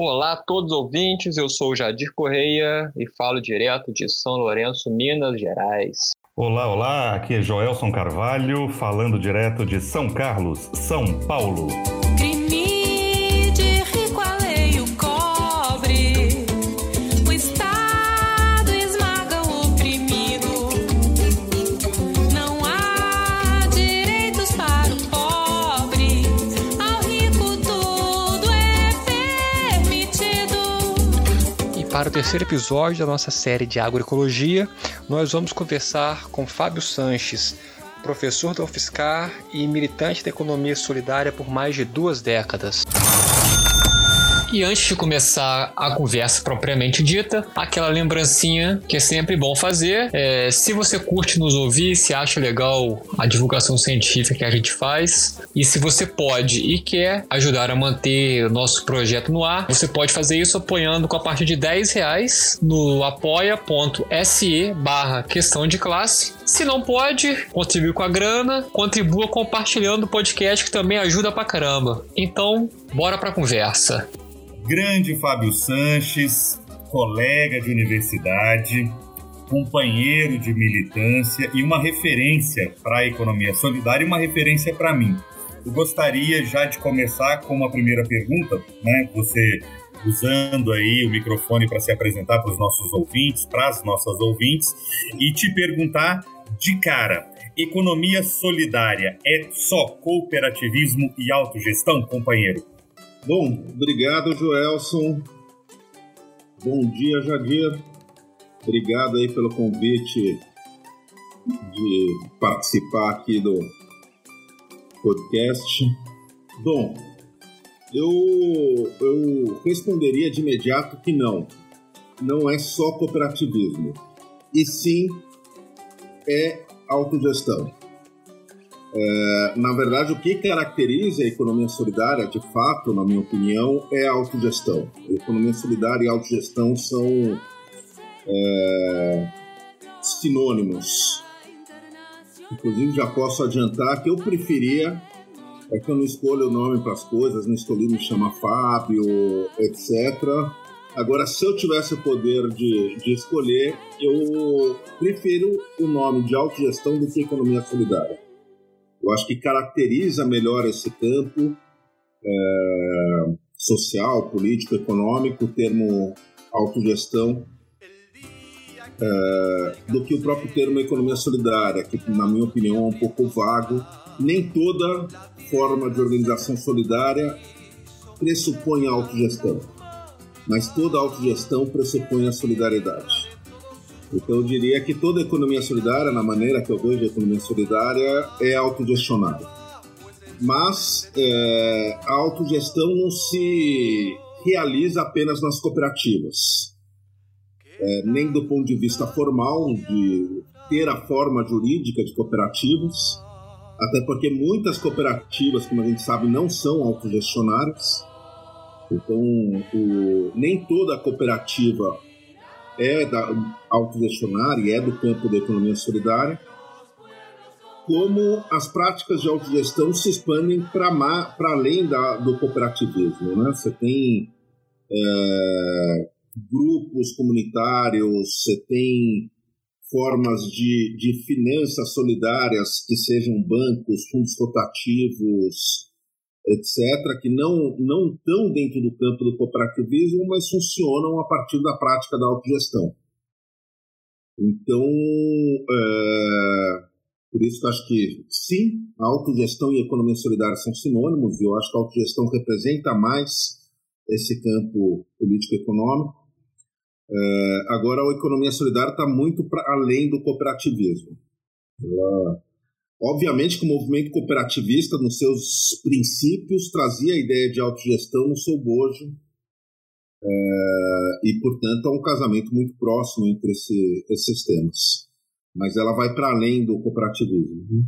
Olá a todos os ouvintes, eu sou Jadir Correia e falo direto de São Lourenço, Minas Gerais. Olá, olá, aqui é Joelson Carvalho, falando direto de São Carlos, São Paulo. Para o terceiro episódio da nossa série de agroecologia, nós vamos conversar com Fábio Sanches, professor da UFSCar e militante da economia solidária por mais de duas décadas. E antes de começar a conversa propriamente dita, aquela lembrancinha que é sempre bom fazer. É, se você curte nos ouvir, se acha legal a divulgação científica que a gente faz, e se você pode e quer ajudar a manter o nosso projeto no ar, você pode fazer isso apoiando com a partir de 10 reais no apoia.se barra questão de classe. Se não pode, contribuir com a grana, contribua compartilhando o podcast que também ajuda pra caramba. Então, bora pra conversa grande Fábio Sanches, colega de universidade, companheiro de militância e uma referência para a economia solidária e uma referência para mim. Eu gostaria já de começar com uma primeira pergunta, né? Você usando aí o microfone para se apresentar para os nossos ouvintes, para as nossas ouvintes, e te perguntar de cara: economia solidária é só cooperativismo e autogestão, companheiro? Bom, obrigado, Joelson. Bom dia, Jadir. Obrigado aí pelo convite de participar aqui do podcast. Bom, eu, eu responderia de imediato que não. Não é só cooperativismo. E sim é autogestão. É, na verdade, o que caracteriza a economia solidária, de fato, na minha opinião, é a autogestão. A economia solidária e a autogestão são é, sinônimos. Inclusive, já posso adiantar que eu preferia, é que eu não escolho o nome para as coisas, não escolhi me chamar Fábio, etc. Agora, se eu tivesse o poder de, de escolher, eu prefiro o nome de autogestão do que economia solidária eu acho que caracteriza melhor esse campo é, social, político, econômico, o termo autogestão, é, do que o próprio termo economia solidária, que, na minha opinião, é um pouco vago. Nem toda forma de organização solidária pressupõe a autogestão, mas toda autogestão pressupõe a solidariedade. Então eu diria que toda economia solidária, na maneira que eu vejo a economia solidária, é autogestionada. Mas é, a autogestão não se realiza apenas nas cooperativas. É, nem do ponto de vista formal, de ter a forma jurídica de cooperativas, até porque muitas cooperativas, como a gente sabe, não são autogestionárias. Então, o, nem toda cooperativa é da autogestionária e é do campo da economia solidária, como as práticas de autogestão se expandem para além da, do cooperativismo. Né? Você tem é, grupos comunitários, você tem formas de, de finanças solidárias que sejam bancos, fundos rotativos, etc., que não, não estão dentro do campo do cooperativismo, mas funcionam a partir da prática da autogestão. Então, é, por isso que eu acho que, sim, a autogestão e a economia solidária são sinônimos, e eu acho que a autogestão representa mais esse campo político-econômico. É, agora, a economia solidária está muito para além do cooperativismo. Ela Obviamente que o movimento cooperativista, nos seus princípios, trazia a ideia de autogestão no seu bojo, é, e, portanto, há um casamento muito próximo entre esse, esses temas. Mas ela vai para além do cooperativismo. Né?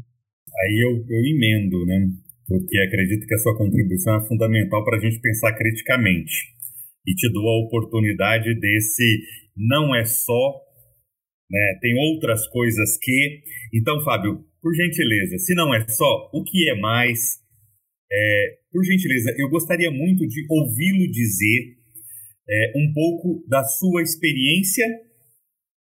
Aí eu, eu emendo, né? porque acredito que a sua contribuição é fundamental para a gente pensar criticamente. E te dou a oportunidade desse não é só, né? tem outras coisas que. Então, Fábio, por gentileza, se não é só, o que é mais? É, por gentileza, eu gostaria muito de ouvi-lo dizer é, um pouco da sua experiência,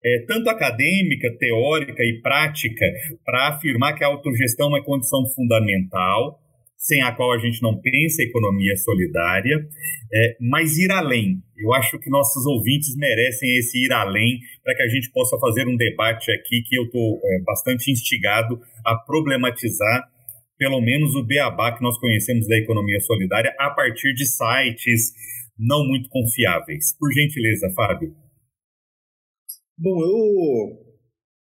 é, tanto acadêmica, teórica e prática, para afirmar que a autogestão é uma condição fundamental, sem a qual a gente não pensa economia solidária, é, mas ir além. Eu acho que nossos ouvintes merecem esse ir além para que a gente possa fazer um debate aqui que eu estou é, bastante instigado a problematizar pelo menos o beabá que nós conhecemos da economia solidária a partir de sites não muito confiáveis. Por gentileza, Fábio. Bom, eu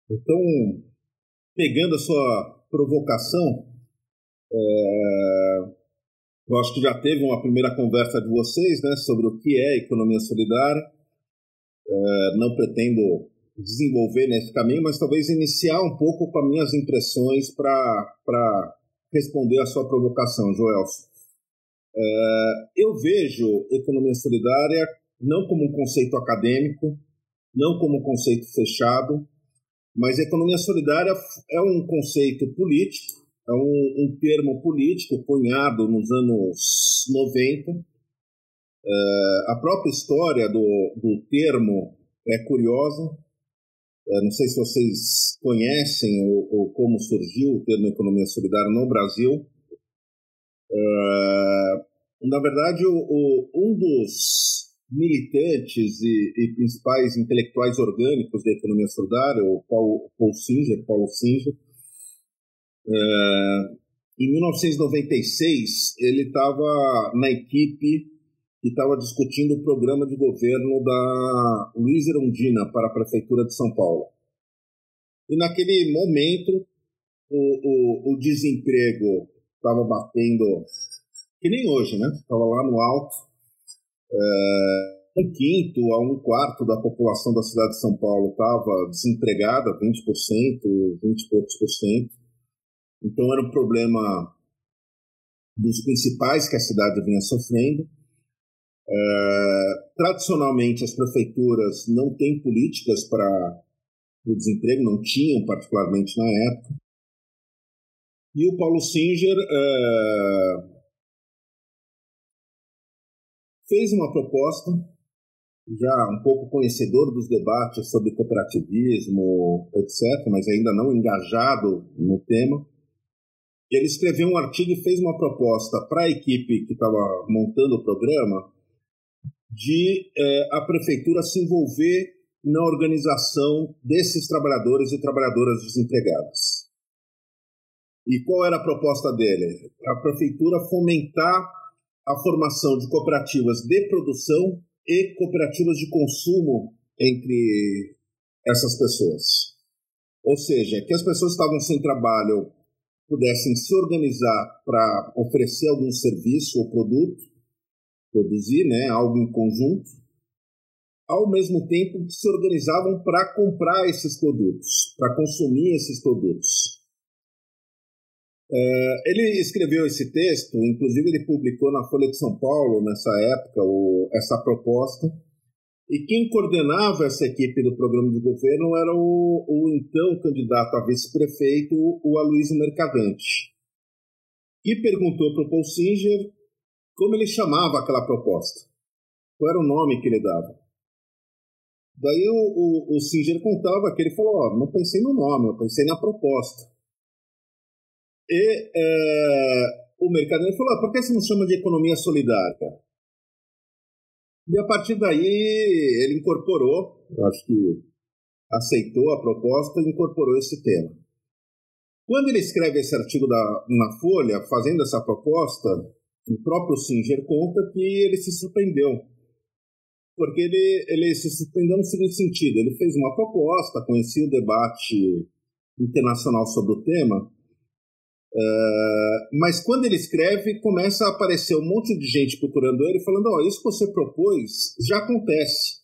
então pegando a sua provocação, é, eu acho que já teve uma primeira conversa de vocês, né, sobre o que é economia solidária. É, não pretendo desenvolver nesse caminho, mas talvez iniciar um pouco com as minhas impressões para responder a sua provocação, Joelson. É, eu vejo economia solidária não como um conceito acadêmico, não como um conceito fechado, mas economia solidária é um conceito político, é um, um termo político cunhado nos anos 90. É, a própria história do, do termo é curiosa. É, não sei se vocês conhecem ou, ou, como surgiu o termo economia solidária no Brasil. É, na verdade, o, o, um dos militantes e, e, principais intelectuais orgânicos da economia solidária, o Paul, Paul Singer, Paulo Singer, é, em 1996, ele estava na equipe que estava discutindo o programa de governo da Luiz Erundina para a Prefeitura de São Paulo. E naquele momento, o, o, o desemprego estava batendo, que nem hoje, né? Estava lá no alto. É, um quinto a um quarto da população da cidade de São Paulo estava desempregada, 20%, 20 e poucos por cento. Então era um problema dos principais que a cidade vinha sofrendo. É, tradicionalmente, as prefeituras não têm políticas para o desemprego, não tinham, particularmente na época. E o Paulo Singer é, fez uma proposta, já um pouco conhecedor dos debates sobre cooperativismo, etc., mas ainda não engajado no tema. Ele escreveu um artigo e fez uma proposta para a equipe que estava montando o programa de é, a prefeitura se envolver na organização desses trabalhadores e trabalhadoras desempregadas. E qual era a proposta dele? A prefeitura fomentar a formação de cooperativas de produção e cooperativas de consumo entre essas pessoas. Ou seja, que as pessoas estavam sem trabalho pudessem se organizar para oferecer algum serviço ou produto produzir né, algo em conjunto, ao mesmo tempo que se organizavam para comprar esses produtos, para consumir esses produtos. É, ele escreveu esse texto, inclusive ele publicou na Folha de São Paulo, nessa época, o, essa proposta, e quem coordenava essa equipe do programa de governo era o, o então candidato a vice-prefeito, o Aloysio Mercadante. E perguntou para o Paul Singer como ele chamava aquela proposta. Qual era o nome que ele dava. Daí o, o, o Singer contava que ele falou, ó, não pensei no nome, eu pensei na proposta. E é, o mercadeiro falou, ah, por que você não chama de economia solidária? E a partir daí ele incorporou, acho que aceitou a proposta e incorporou esse tema. Quando ele escreve esse artigo da, na Folha, fazendo essa proposta, o próprio Singer conta que ele se surpreendeu. Porque ele, ele se surpreendeu no seguinte sentido: ele fez uma proposta, conhecia o debate internacional sobre o tema, uh, mas quando ele escreve, começa a aparecer um monte de gente procurando ele, falando: Ó, oh, isso que você propôs já acontece.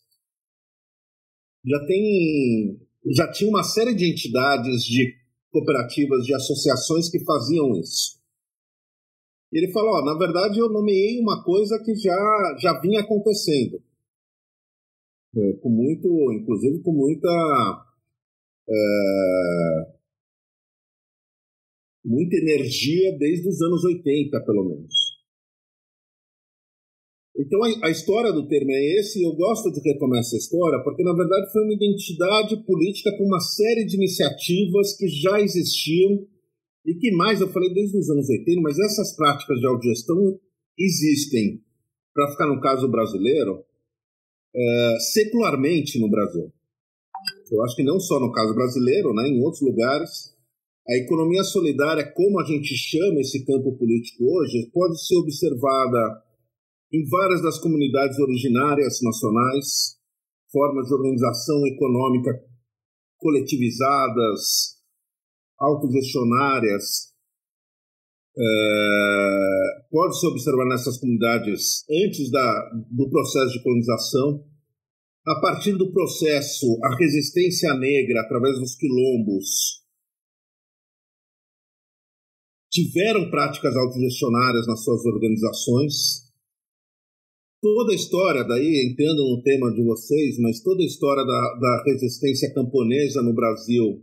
Já tem. Já tinha uma série de entidades, de cooperativas, de associações que faziam isso. E ele falou, ó, na verdade eu nomeei uma coisa que já, já vinha acontecendo. É, com muito, inclusive com muita é, muita energia desde os anos 80, pelo menos. Então a, a, história do termo é esse, e eu gosto de retomar essa história, porque na verdade foi uma identidade política para uma série de iniciativas que já existiam e que mais, eu falei desde os anos 80, mas essas práticas de autogestão existem, para ficar no caso brasileiro, é, secularmente no Brasil. Eu acho que não só no caso brasileiro, né, em outros lugares, a economia solidária, como a gente chama esse campo político hoje, pode ser observada em várias das comunidades originárias nacionais, formas de organização econômica coletivizadas, autogestionárias, é, pode se observar nessas comunidades antes da, do processo de colonização. A partir do processo, a resistência negra, através dos quilombos, tiveram práticas autogestionárias nas suas organizações, toda a história, daí entendo no tema de vocês, mas toda a história da, da resistência camponesa no Brasil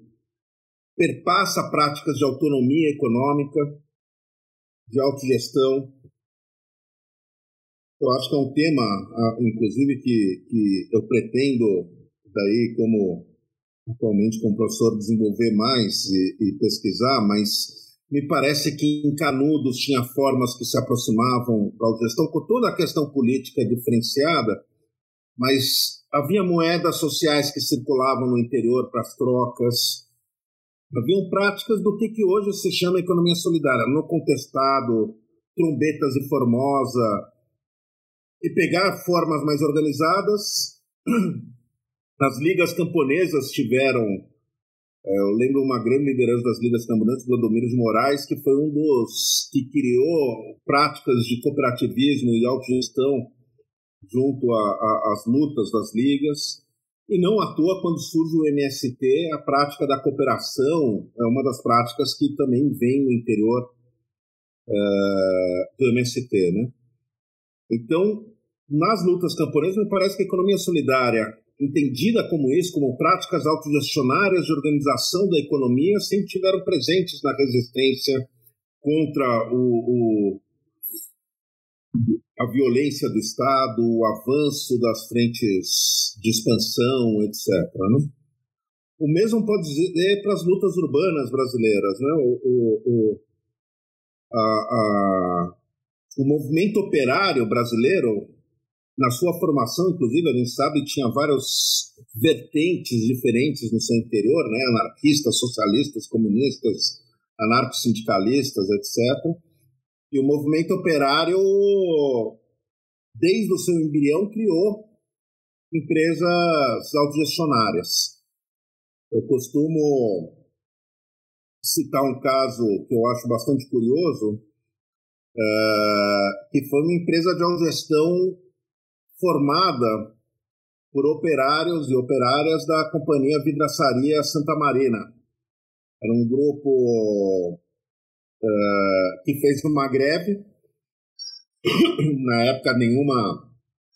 perpassa práticas de autonomia econômica, de autogestão. Eu acho que é um tema, inclusive, que, que eu pretendo, daí como atualmente como professor, desenvolver mais e, e pesquisar, mas me parece que em Canudos tinha formas que se aproximavam da autogestão, com toda a questão política diferenciada, mas havia moedas sociais que circulavam no interior para as trocas, haviam práticas do que, que hoje se chama economia solidária, no contestado, trombetas e Formosa, e pegar formas mais organizadas. As ligas camponesas tiveram eu lembro uma grande liderança das ligas camburantes, Clodomiro de Moraes, que foi um dos que criou práticas de cooperativismo e autogestão junto às lutas das ligas. E não à toa, quando surge o MST, a prática da cooperação é uma das práticas que também vem no interior é, do MST. Né? Então, nas lutas camponesas, me parece que a economia solidária entendida como isso, como práticas autogestionárias de organização da economia, sempre tiveram presentes na resistência contra o, o, a violência do Estado, o avanço das frentes de expansão, etc. Né? O mesmo pode dizer para as lutas urbanas brasileiras. Né? O, o, o, a, a, o movimento operário brasileiro na sua formação, inclusive, a gente sabe, tinha várias vertentes diferentes no seu interior, né? anarquistas, socialistas, comunistas, anarco-sindicalistas, etc. E o movimento operário, desde o seu embrião, criou empresas autogestionárias. Eu costumo citar um caso que eu acho bastante curioso, uh, que foi uma empresa de autogestão formada por operários e operárias da Companhia Vidraçaria Santa Marina. Era um grupo uh, que fez uma greve, na época nenhuma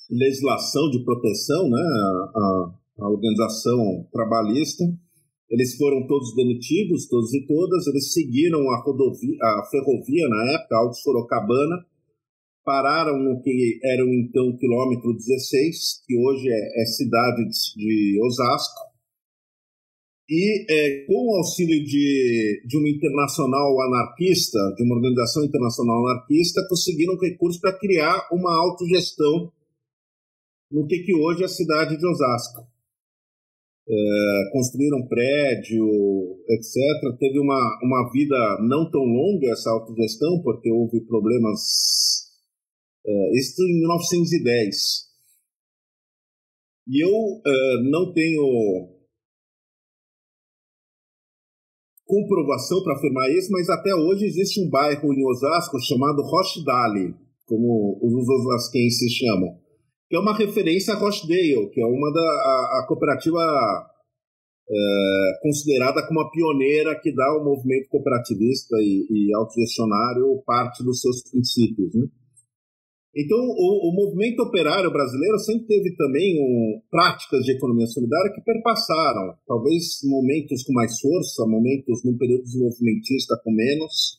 legislação de proteção, né, a, organização trabalhista. Eles foram todos demitidos, todos e todas. Eles seguiram a, rodovia, a ferrovia na época, Alto Sorocabana, pararam no que era então quilômetro 16, que hoje é, é cidade de Osasco, e é, com o auxílio de, de uma internacional anarquista, de uma organização internacional anarquista, conseguiram recursos para criar uma autogestão no que, que hoje é a cidade de Osasco. É, construíram prédio, etc. Teve uma, uma vida não tão longa essa autogestão, porque houve problemas Uh, isso em 1910. E eu uh, não tenho comprovação para afirmar isso, mas até hoje existe um bairro em Osasco chamado Rochdale, como os osasquenses chamam, que é uma referência a Rochdale, que é uma da a, a cooperativa é, considerada como a pioneira que dá ao movimento cooperativista e, e autogestionário parte dos seus princípios. Né? Então, o, o, movimento operário brasileiro sempre teve também um, práticas de economia solidária que perpassaram, talvez momentos com mais força, momentos num período desenvolvimentista com menos,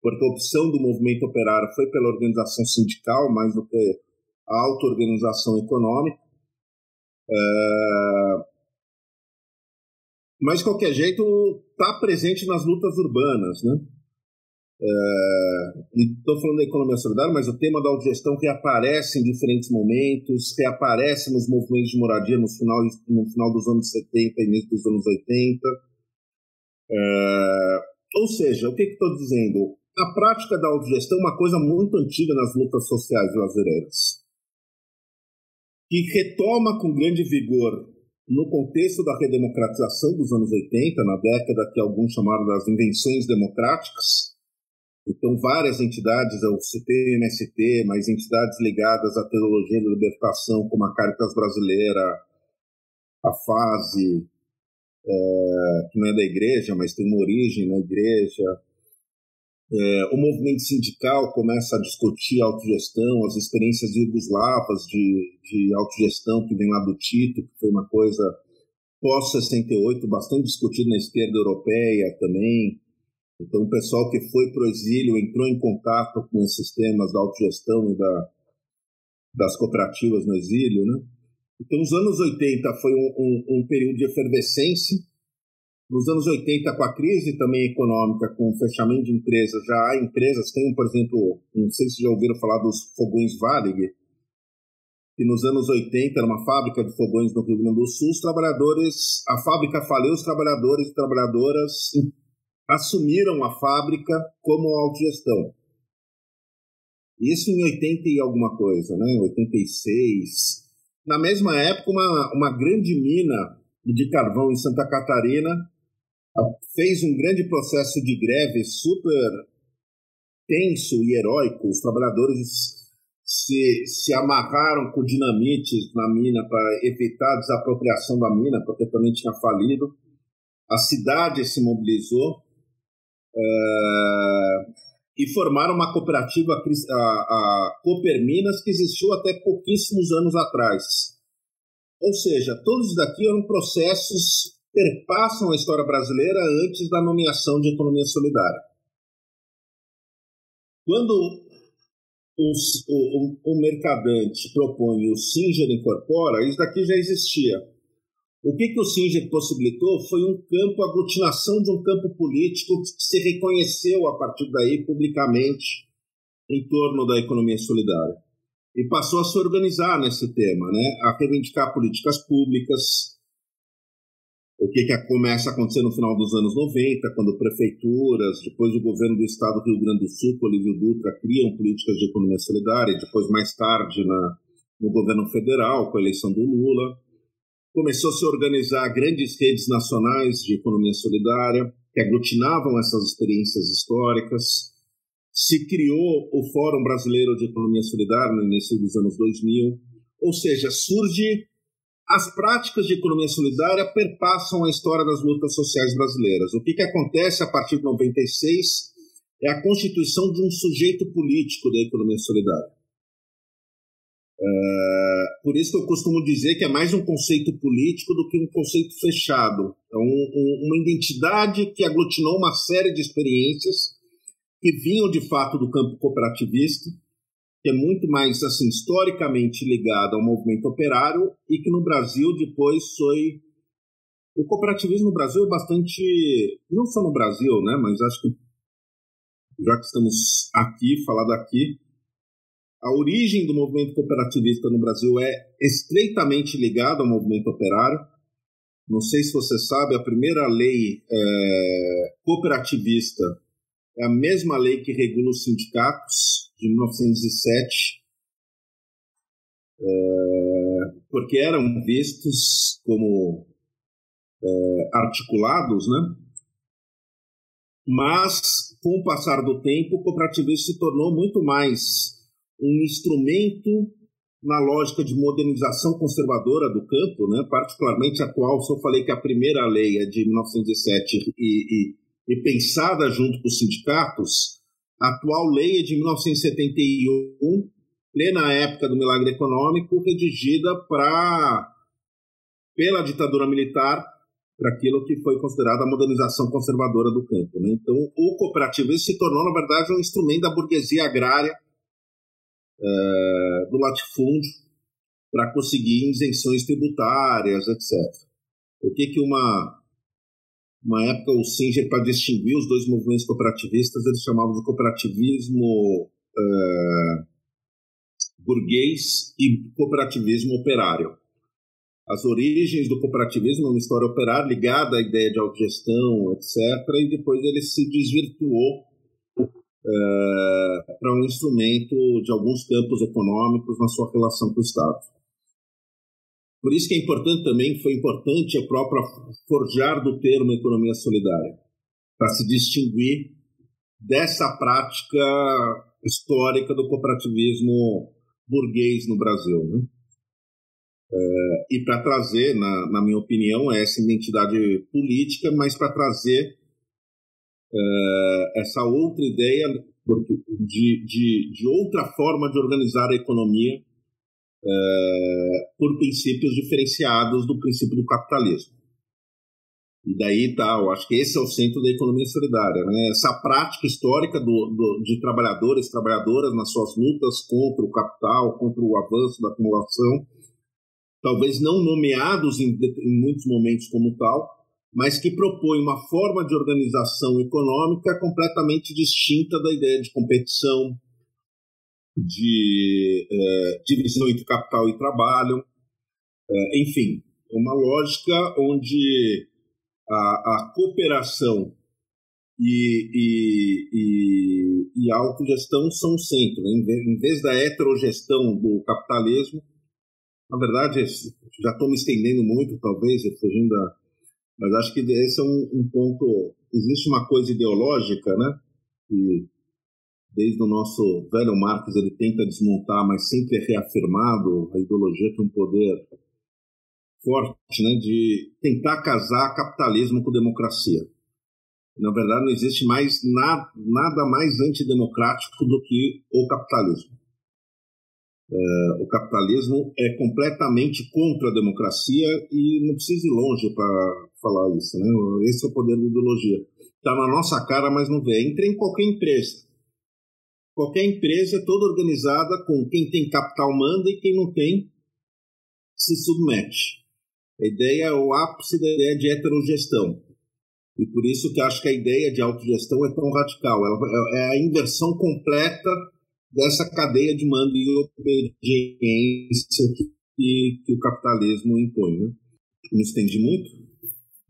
porque a opção do movimento operário foi pela organização sindical mais do que a auto-organização econômica. É... Mas, de qualquer jeito, está presente nas lutas urbanas. Né? Estou falando da economia solidária, mas o tema da autogestão reaparece em diferentes momentos, reaparece nos movimentos de moradia no final, no final dos anos 70 e início dos anos 80. É, ou seja, o que estou dizendo? A prática da autogestão é uma coisa muito antiga nas lutas sociais brasileiras, que retoma com grande vigor no contexto da redemocratização dos anos 80, na década que alguns chamaram das invenções democráticas. Então, várias entidades, o MST, mas entidades ligadas à teologia da libertação, como a Caritas Brasileira, a FASE, é, que não é da igreja, mas tem uma origem na igreja. É, o movimento sindical começa a discutir a autogestão, as experiências jugoslavas de, de autogestão que vem lá do Tito, que foi uma coisa pós-68, bastante discutida na esquerda europeia também. Então, o pessoal que foi para o exílio entrou em contato com esses temas da autogestão e da, das cooperativas no exílio, né? Então, os anos 80 foi um, um, um, período de efervescência. Nos anos 80, com a crise também econômica, com o fechamento de empresas, já há empresas, tem, por exemplo, não sei se já ouviram falar dos fogões Varig, que nos anos 80 era uma fábrica de fogões no Rio Grande do Sul, os trabalhadores, a fábrica faliu, os trabalhadores e trabalhadoras assumiram a fábrica como autogestão. Isso em 80 e alguma coisa, né? 86, na mesma época, uma, uma grande mina de carvão em Santa Catarina fez um grande processo de greve super tenso e heróico. Os trabalhadores se, se amarraram com dinamites na mina para evitar a desapropriação da mina, porque também tinha falido. A cidade se mobilizou. É e formaram uma cooperativa, a, a Cooperminas, que existiu até pouquíssimos anos atrás. Ou seja, todos daqui eram processos que perpassam a história brasileira antes da nomeação de economia solidária. Quando o, o, o mercadante propõe o Singer incorpora, isso daqui já existia. O que, que o Singer possibilitou foi um campo, aglutinação de um campo político que se reconheceu a partir daí publicamente em torno da economia solidária. E passou a se organizar nesse tema, né? a reivindicar políticas públicas. O que, que começa a acontecer no final dos anos 90, quando prefeituras, depois o governo do estado do Rio Grande do Sul, com Olívio Dutra, criam políticas de economia solidária, depois, mais tarde, na, no governo federal, com a eleição do Lula começou a se organizar grandes redes nacionais de economia solidária que aglutinavam essas experiências históricas. Se criou o Fórum Brasileiro de Economia Solidária no início dos anos 2000, ou seja, surge as práticas de economia solidária perpassam a história das lutas sociais brasileiras. O que, que acontece a partir de 96 é a constituição de um sujeito político da economia solidária. É, por isso que eu costumo dizer que é mais um conceito político do que um conceito fechado. É um, um, uma identidade que aglutinou uma série de experiências que vinham de fato do campo cooperativista, que é muito mais assim historicamente ligado ao movimento operário e que no Brasil depois foi o cooperativismo no Brasil é bastante não só no Brasil, né, mas acho que já que estamos aqui, falar daqui, a origem do movimento cooperativista no Brasil é estreitamente ligada ao movimento operário. Não sei se você sabe, a primeira lei é, cooperativista é a mesma lei que regula os sindicatos, de 1907, é, porque eram vistos como é, articulados, né? Mas, com o passar do tempo, o cooperativismo se tornou muito mais um instrumento na lógica de modernização conservadora do campo, né, particularmente atual. Se eu falei que a primeira lei é de 1907 e, e, e pensada junto com os sindicatos, a atual lei é de 1971, plena época do milagre econômico, redigida para pela ditadura militar para aquilo que foi considerado a modernização conservadora do campo. Né? Então, o cooperativismo se tornou, na verdade, um instrumento da burguesia agrária é, do latifúndio para conseguir isenções tributárias, etc. O que que uma uma época o Singer para distinguir os dois movimentos cooperativistas eles chamavam de cooperativismo é, burguês e cooperativismo operário. As origens do cooperativismo é uma história operária ligada à ideia de autogestão, etc. E depois ele se desvirtuou é, para um instrumento de alguns campos econômicos na sua relação com o Estado. Por isso que é importante também, foi importante a própria forjar do termo economia solidária, para se distinguir dessa prática histórica do cooperativismo burguês no Brasil. Né? É, e para trazer, na, na minha opinião, essa identidade política, mas para trazer é, essa outra ideia de, de, de outra forma de organizar a economia é, por princípios diferenciados do princípio do capitalismo. E daí tá, eu acho que esse é o centro da economia solidária, né? Essa prática histórica do, do, de trabalhadores trabalhadoras nas suas lutas contra o capital, contra o avanço da acumulação, talvez não nomeados em, em muitos momentos como tal, mas que propõe uma forma de organização econômica completamente distinta da ideia de competição, de é, divisão entre capital e trabalho, é, enfim, uma lógica onde a, a cooperação e, e, e, e, a autogestão são o centro. Né? Em vez da heterogestão do capitalismo, na verdade, já estou me estendendo muito, talvez, fugindo da. Mas acho que esse é um, um ponto. Existe uma coisa ideológica, né? Que desde o nosso velho Marx ele tenta desmontar, mas sempre é reafirmado. A ideologia tem um poder forte né, de tentar casar capitalismo com democracia. Na verdade, não existe mais nada, nada mais antidemocrático do que o capitalismo. É, o capitalismo é completamente contra a democracia e não precisa ir longe para falar isso. Né? Esse é o poder da ideologia. Está na nossa cara, mas não vê. Entra em qualquer empresa. Qualquer empresa é toda organizada com quem tem capital manda e quem não tem se submete. A ideia é o ápice da ideia de heterogestão. E por isso que acho que a ideia de autogestão é tão radical. Ela é, é a inversão completa dessa cadeia de mando e obediência que, que o capitalismo impõe. Né? Me estendi muito?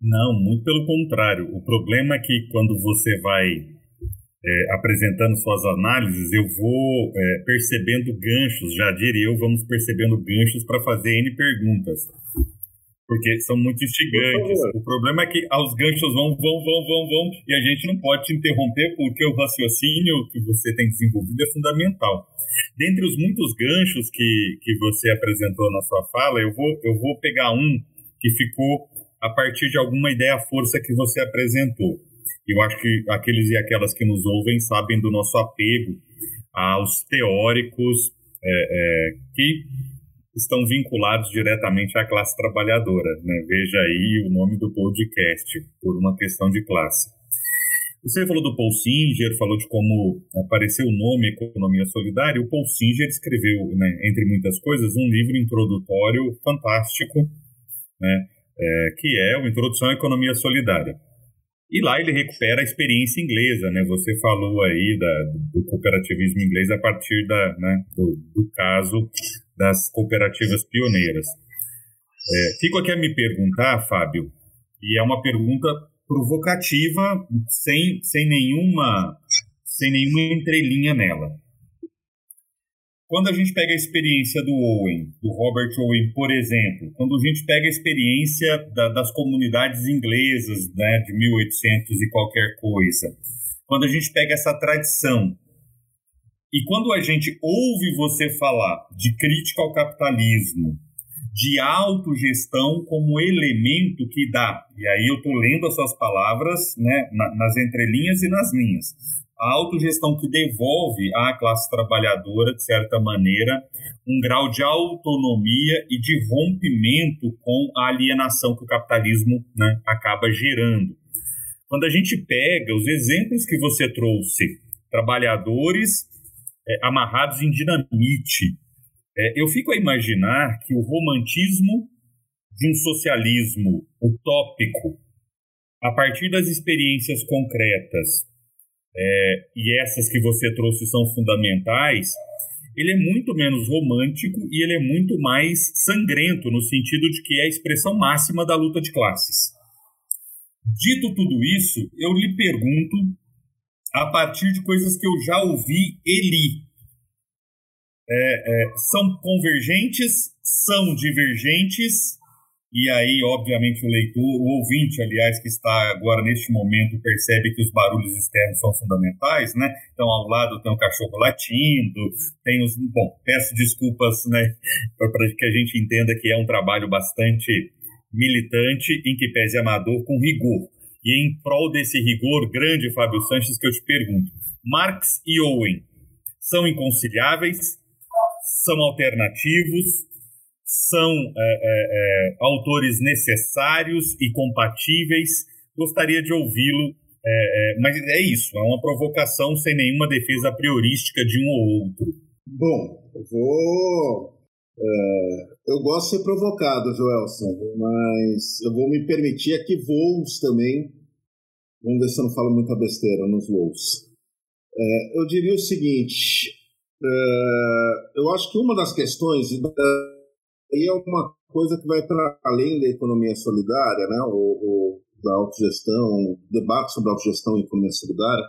Não, muito pelo contrário. O problema é que quando você vai é, apresentando suas análises, eu vou é, percebendo ganchos, já diria eu, vamos percebendo ganchos para fazer N perguntas porque são muito instigantes. O problema é que os ganchos vão, vão, vão, vão, vão, e a gente não pode te interromper porque o raciocínio que você tem desenvolvido é fundamental. Dentre os muitos ganchos que, que você apresentou na sua fala, eu vou, eu vou pegar um que ficou a partir de alguma ideia-força que você apresentou. Eu acho que aqueles e aquelas que nos ouvem sabem do nosso apego aos teóricos é, é, que estão vinculados diretamente à classe trabalhadora. Né? Veja aí o nome do podcast, por uma questão de classe. Você falou do Paul Singer, falou de como apareceu o nome Economia Solidária. O Paul Singer escreveu, né, entre muitas coisas, um livro introdutório fantástico, né, é, que é o Introdução à Economia Solidária. E lá ele recupera a experiência inglesa, né? Você falou aí da, do cooperativismo inglês a partir da, né, do, do caso das cooperativas pioneiras. É, fico aqui a me perguntar, Fábio, e é uma pergunta provocativa, sem, sem, nenhuma, sem nenhuma entrelinha nela. Quando a gente pega a experiência do Owen, do Robert Owen, por exemplo, quando a gente pega a experiência da, das comunidades inglesas né, de 1800 e qualquer coisa, quando a gente pega essa tradição e quando a gente ouve você falar de crítica ao capitalismo, de autogestão como elemento que dá, e aí eu estou lendo as suas palavras né, nas entrelinhas e nas linhas, a autogestão que devolve à classe trabalhadora, de certa maneira, um grau de autonomia e de rompimento com a alienação que o capitalismo né, acaba gerando. Quando a gente pega os exemplos que você trouxe, trabalhadores é, amarrados em dinamite. É, eu fico a imaginar que o romantismo de um socialismo utópico, a partir das experiências concretas, é, e essas que você trouxe são fundamentais, ele é muito menos romântico e ele é muito mais sangrento, no sentido de que é a expressão máxima da luta de classes. Dito tudo isso, eu lhe pergunto, a partir de coisas que eu já ouvi e li. É, é, são convergentes, são divergentes, e aí, obviamente, o leitor, o ouvinte, aliás, que está agora neste momento, percebe que os barulhos externos são fundamentais, né? Então, ao lado tem o cachorro latindo, tem os. Bom, peço desculpas, né, para que a gente entenda que é um trabalho bastante militante, em que pese amador, com rigor. E em prol desse rigor grande, Fábio Sanches, que eu te pergunto: Marx e Owen são inconciliáveis? São alternativos? São é, é, é, autores necessários e compatíveis? Gostaria de ouvi-lo, é, é, mas é isso, é uma provocação sem nenhuma defesa priorística de um ou outro. Bom, eu vou é, eu gosto de ser provocado, Joelson, mas eu vou me permitir aqui voos também. Vamos ver se eu não falo muita besteira nos voos. É, eu diria o seguinte: é, eu acho que uma das questões, e é uma coisa que vai para além da economia solidária, né, ou, ou da autogestão, debate sobre autogestão e economia solidária,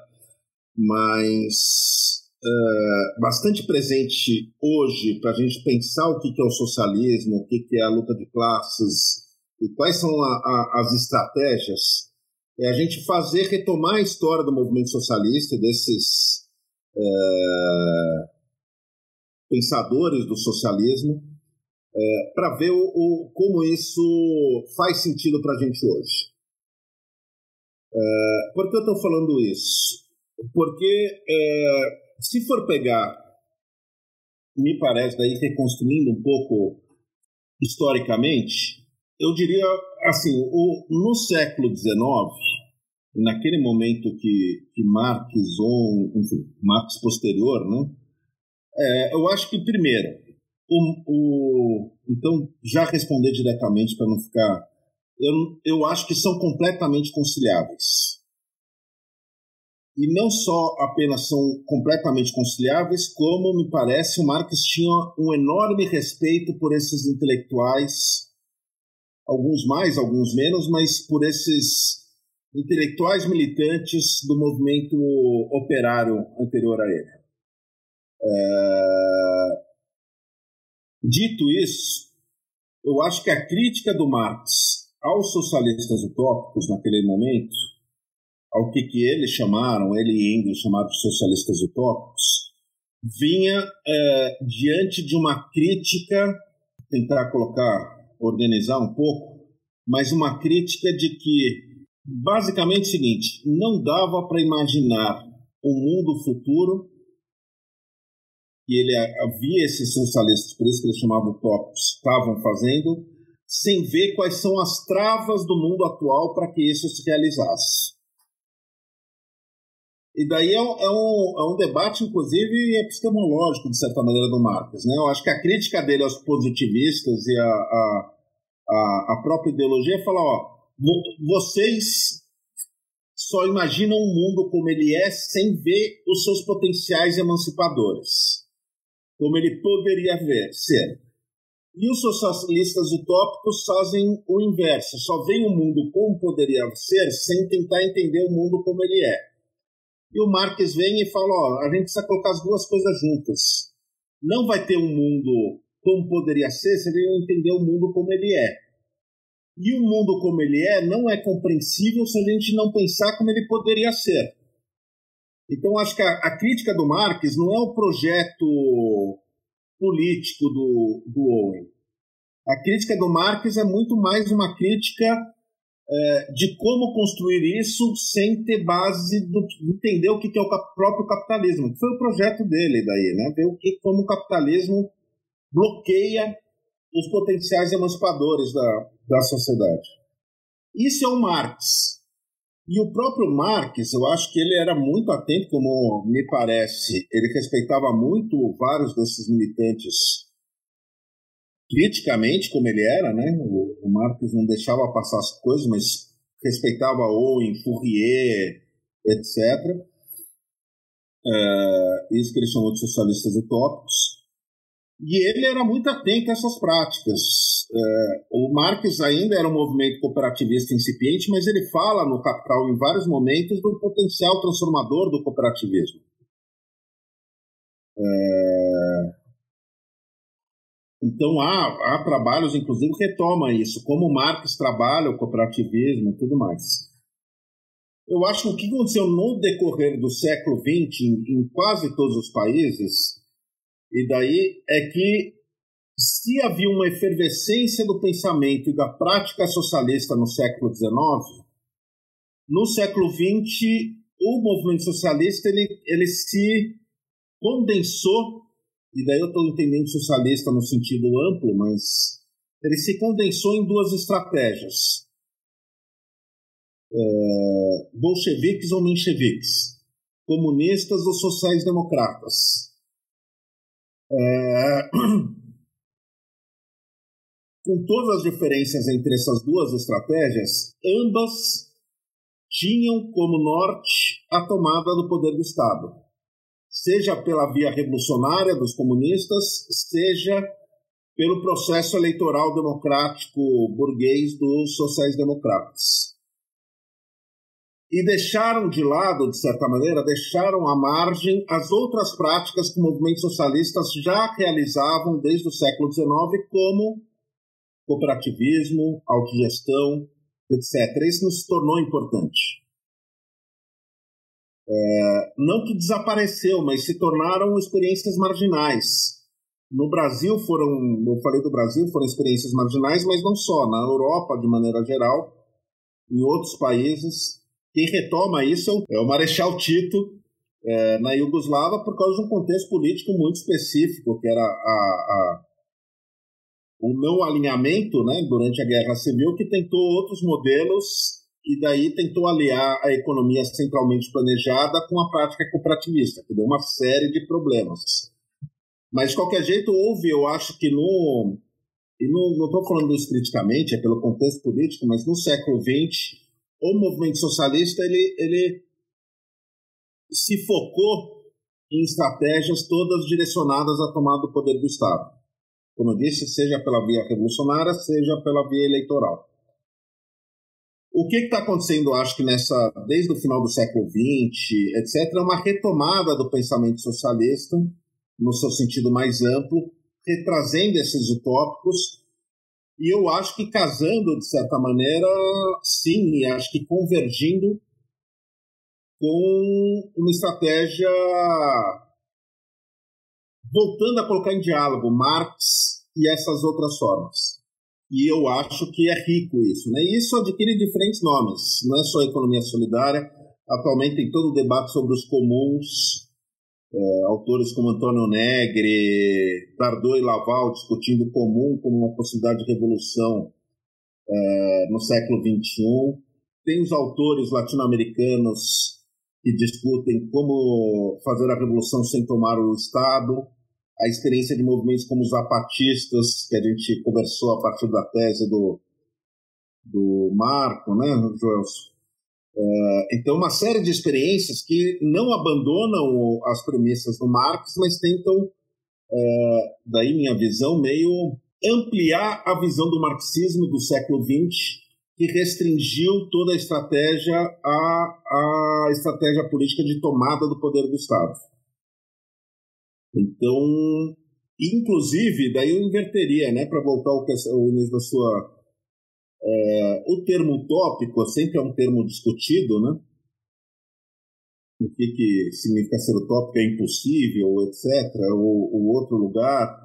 mas uh, bastante presente hoje para a gente pensar o que, que é o socialismo, o que, que é a luta de classes e quais são a, a, as estratégias, é a gente fazer retomar a história do movimento socialista e desses uh, pensadores do socialismo é, para ver o, o, como isso faz sentido para a gente hoje. É, por que eu estou falando isso? Porque se for pegar, me parece, daí reconstruindo um pouco historicamente, eu diria assim, o, no século XIX, naquele momento que, que Marx ou, enfim, Marx posterior, né? É, eu acho que, primeiro, o, o, então, já responder diretamente para não ficar. Eu, eu acho que são completamente conciliáveis e não só apenas são completamente conciliáveis, como me parece o Marx tinha um enorme respeito por esses intelectuais, alguns mais, alguns menos, mas por esses intelectuais militantes do movimento operário anterior a ele. É... Dito isso, eu acho que a crítica do Marx aos socialistas utópicos naquele momento ao que, que eles chamaram, ele e Engels chamaram de socialistas utópicos, vinha é, diante de uma crítica, tentar colocar, organizar um pouco, mas uma crítica de que, basicamente, é o seguinte: não dava para imaginar um mundo futuro que ele havia esses socialistas, por isso que eles chamavam utópicos, estavam fazendo, sem ver quais são as travas do mundo atual para que isso se realizasse. E daí é um, é, um, é um debate, inclusive, epistemológico, de certa maneira, do Marx. Né? Eu acho que a crítica dele aos positivistas e a, a, a, a própria ideologia é falar: ó, vocês só imaginam um mundo como ele é sem ver os seus potenciais emancipadores, como ele poderia ver, ser. E os socialistas utópicos fazem o inverso, só veem o mundo como poderia ser sem tentar entender o mundo como ele é. E o Marques vem e fala: ó, a gente precisa colocar as duas coisas juntas. Não vai ter um mundo como poderia ser se ele não entender o mundo como ele é. E o mundo como ele é não é compreensível se a gente não pensar como ele poderia ser. Então, acho que a, a crítica do Marx não é o projeto político do, do Owen. A crítica do Marx é muito mais uma crítica é, de como construir isso sem ter base do entender o que é o próprio capitalismo. Foi o projeto dele daí, né? Ver o que como o capitalismo bloqueia os potenciais emancipadores da, da sociedade. Isso é o Marx. E o próprio Marx, eu acho que ele era muito atento, como me parece, ele respeitava muito vários desses militantes criticamente, como ele era, né? O, o não deixava passar as coisas, mas respeitava Owen, Fourier, etc. É, isso que ele chamou de socialistas utópicos. E ele era muito atento a essas práticas. É, o Marx ainda era um movimento cooperativista incipiente, mas ele fala no Capital em vários momentos do potencial transformador do cooperativismo. É, então há, há trabalhos, inclusive, que retoma isso, como Marx trabalha o cooperativismo e tudo mais. Eu acho que o que aconteceu no decorrer do século XX em, em quase todos os países e daí é que se havia uma efervescência do pensamento e da prática socialista no século XIX, no século XX o movimento socialista ele, ele se condensou, e daí eu estou entendendo socialista no sentido amplo, mas ele se condensou em duas estratégias. É, bolcheviques ou mencheviques, comunistas ou sociais-democratas. É... Com todas as diferenças entre essas duas estratégias, ambas tinham como norte a tomada do poder do Estado, seja pela via revolucionária dos comunistas, seja pelo processo eleitoral democrático burguês dos sociais-democratas e deixaram de lado, de certa maneira, deixaram à margem as outras práticas que movimentos socialistas já realizavam desde o século XIX, como cooperativismo, autogestão, etc. Isso não se tornou importante. É, não que desapareceu, mas se tornaram experiências marginais. No Brasil foram, eu falei do Brasil, foram experiências marginais, mas não só. Na Europa, de maneira geral, em outros países, quem retoma isso é o Marechal Tito é, na Iugoslávia por causa de um contexto político muito específico, que era a, a, o não alinhamento né, durante a Guerra Civil, que tentou outros modelos e daí tentou aliar a economia centralmente planejada com a prática cooperativista, que deu uma série de problemas. Mas, de qualquer jeito, houve, eu acho que no. E não estou falando isso criticamente, é pelo contexto político, mas no século XX o movimento socialista ele, ele se focou em estratégias todas direcionadas à tomada do poder do Estado. Como eu disse, seja pela via revolucionária, seja pela via eleitoral. O que está acontecendo, acho que nessa, desde o final do século XX, etc., é uma retomada do pensamento socialista, no seu sentido mais amplo, retrazendo esses utópicos e eu acho que casando, de certa maneira, sim, e acho que convergindo com uma estratégia voltando a colocar em diálogo Marx e essas outras formas. E eu acho que é rico isso. Né? E isso adquire diferentes nomes. Não é só economia solidária. Atualmente tem todo o debate sobre os comuns, é, autores como Antônio Negri, Dardot e Laval discutindo o comum como uma possibilidade de revolução é, no século XXI. Tem os autores latino-americanos que discutem como fazer a revolução sem tomar o Estado, a experiência de movimentos como os zapatistas, que a gente conversou a partir da tese do, do Marco, né, Joelson? É, então, uma série de experiências que não abandonam as premissas do Marx, mas tentam, é, daí minha visão, meio ampliar a visão do marxismo do século XX, que restringiu toda a estratégia à, à estratégia política de tomada do poder do Estado. Então, inclusive, daí eu inverteria, né, para voltar ao, ao início da sua é, o termo utópico sempre é um termo discutido, né? O que, que significa ser utópico é impossível, etc., ou, ou outro lugar.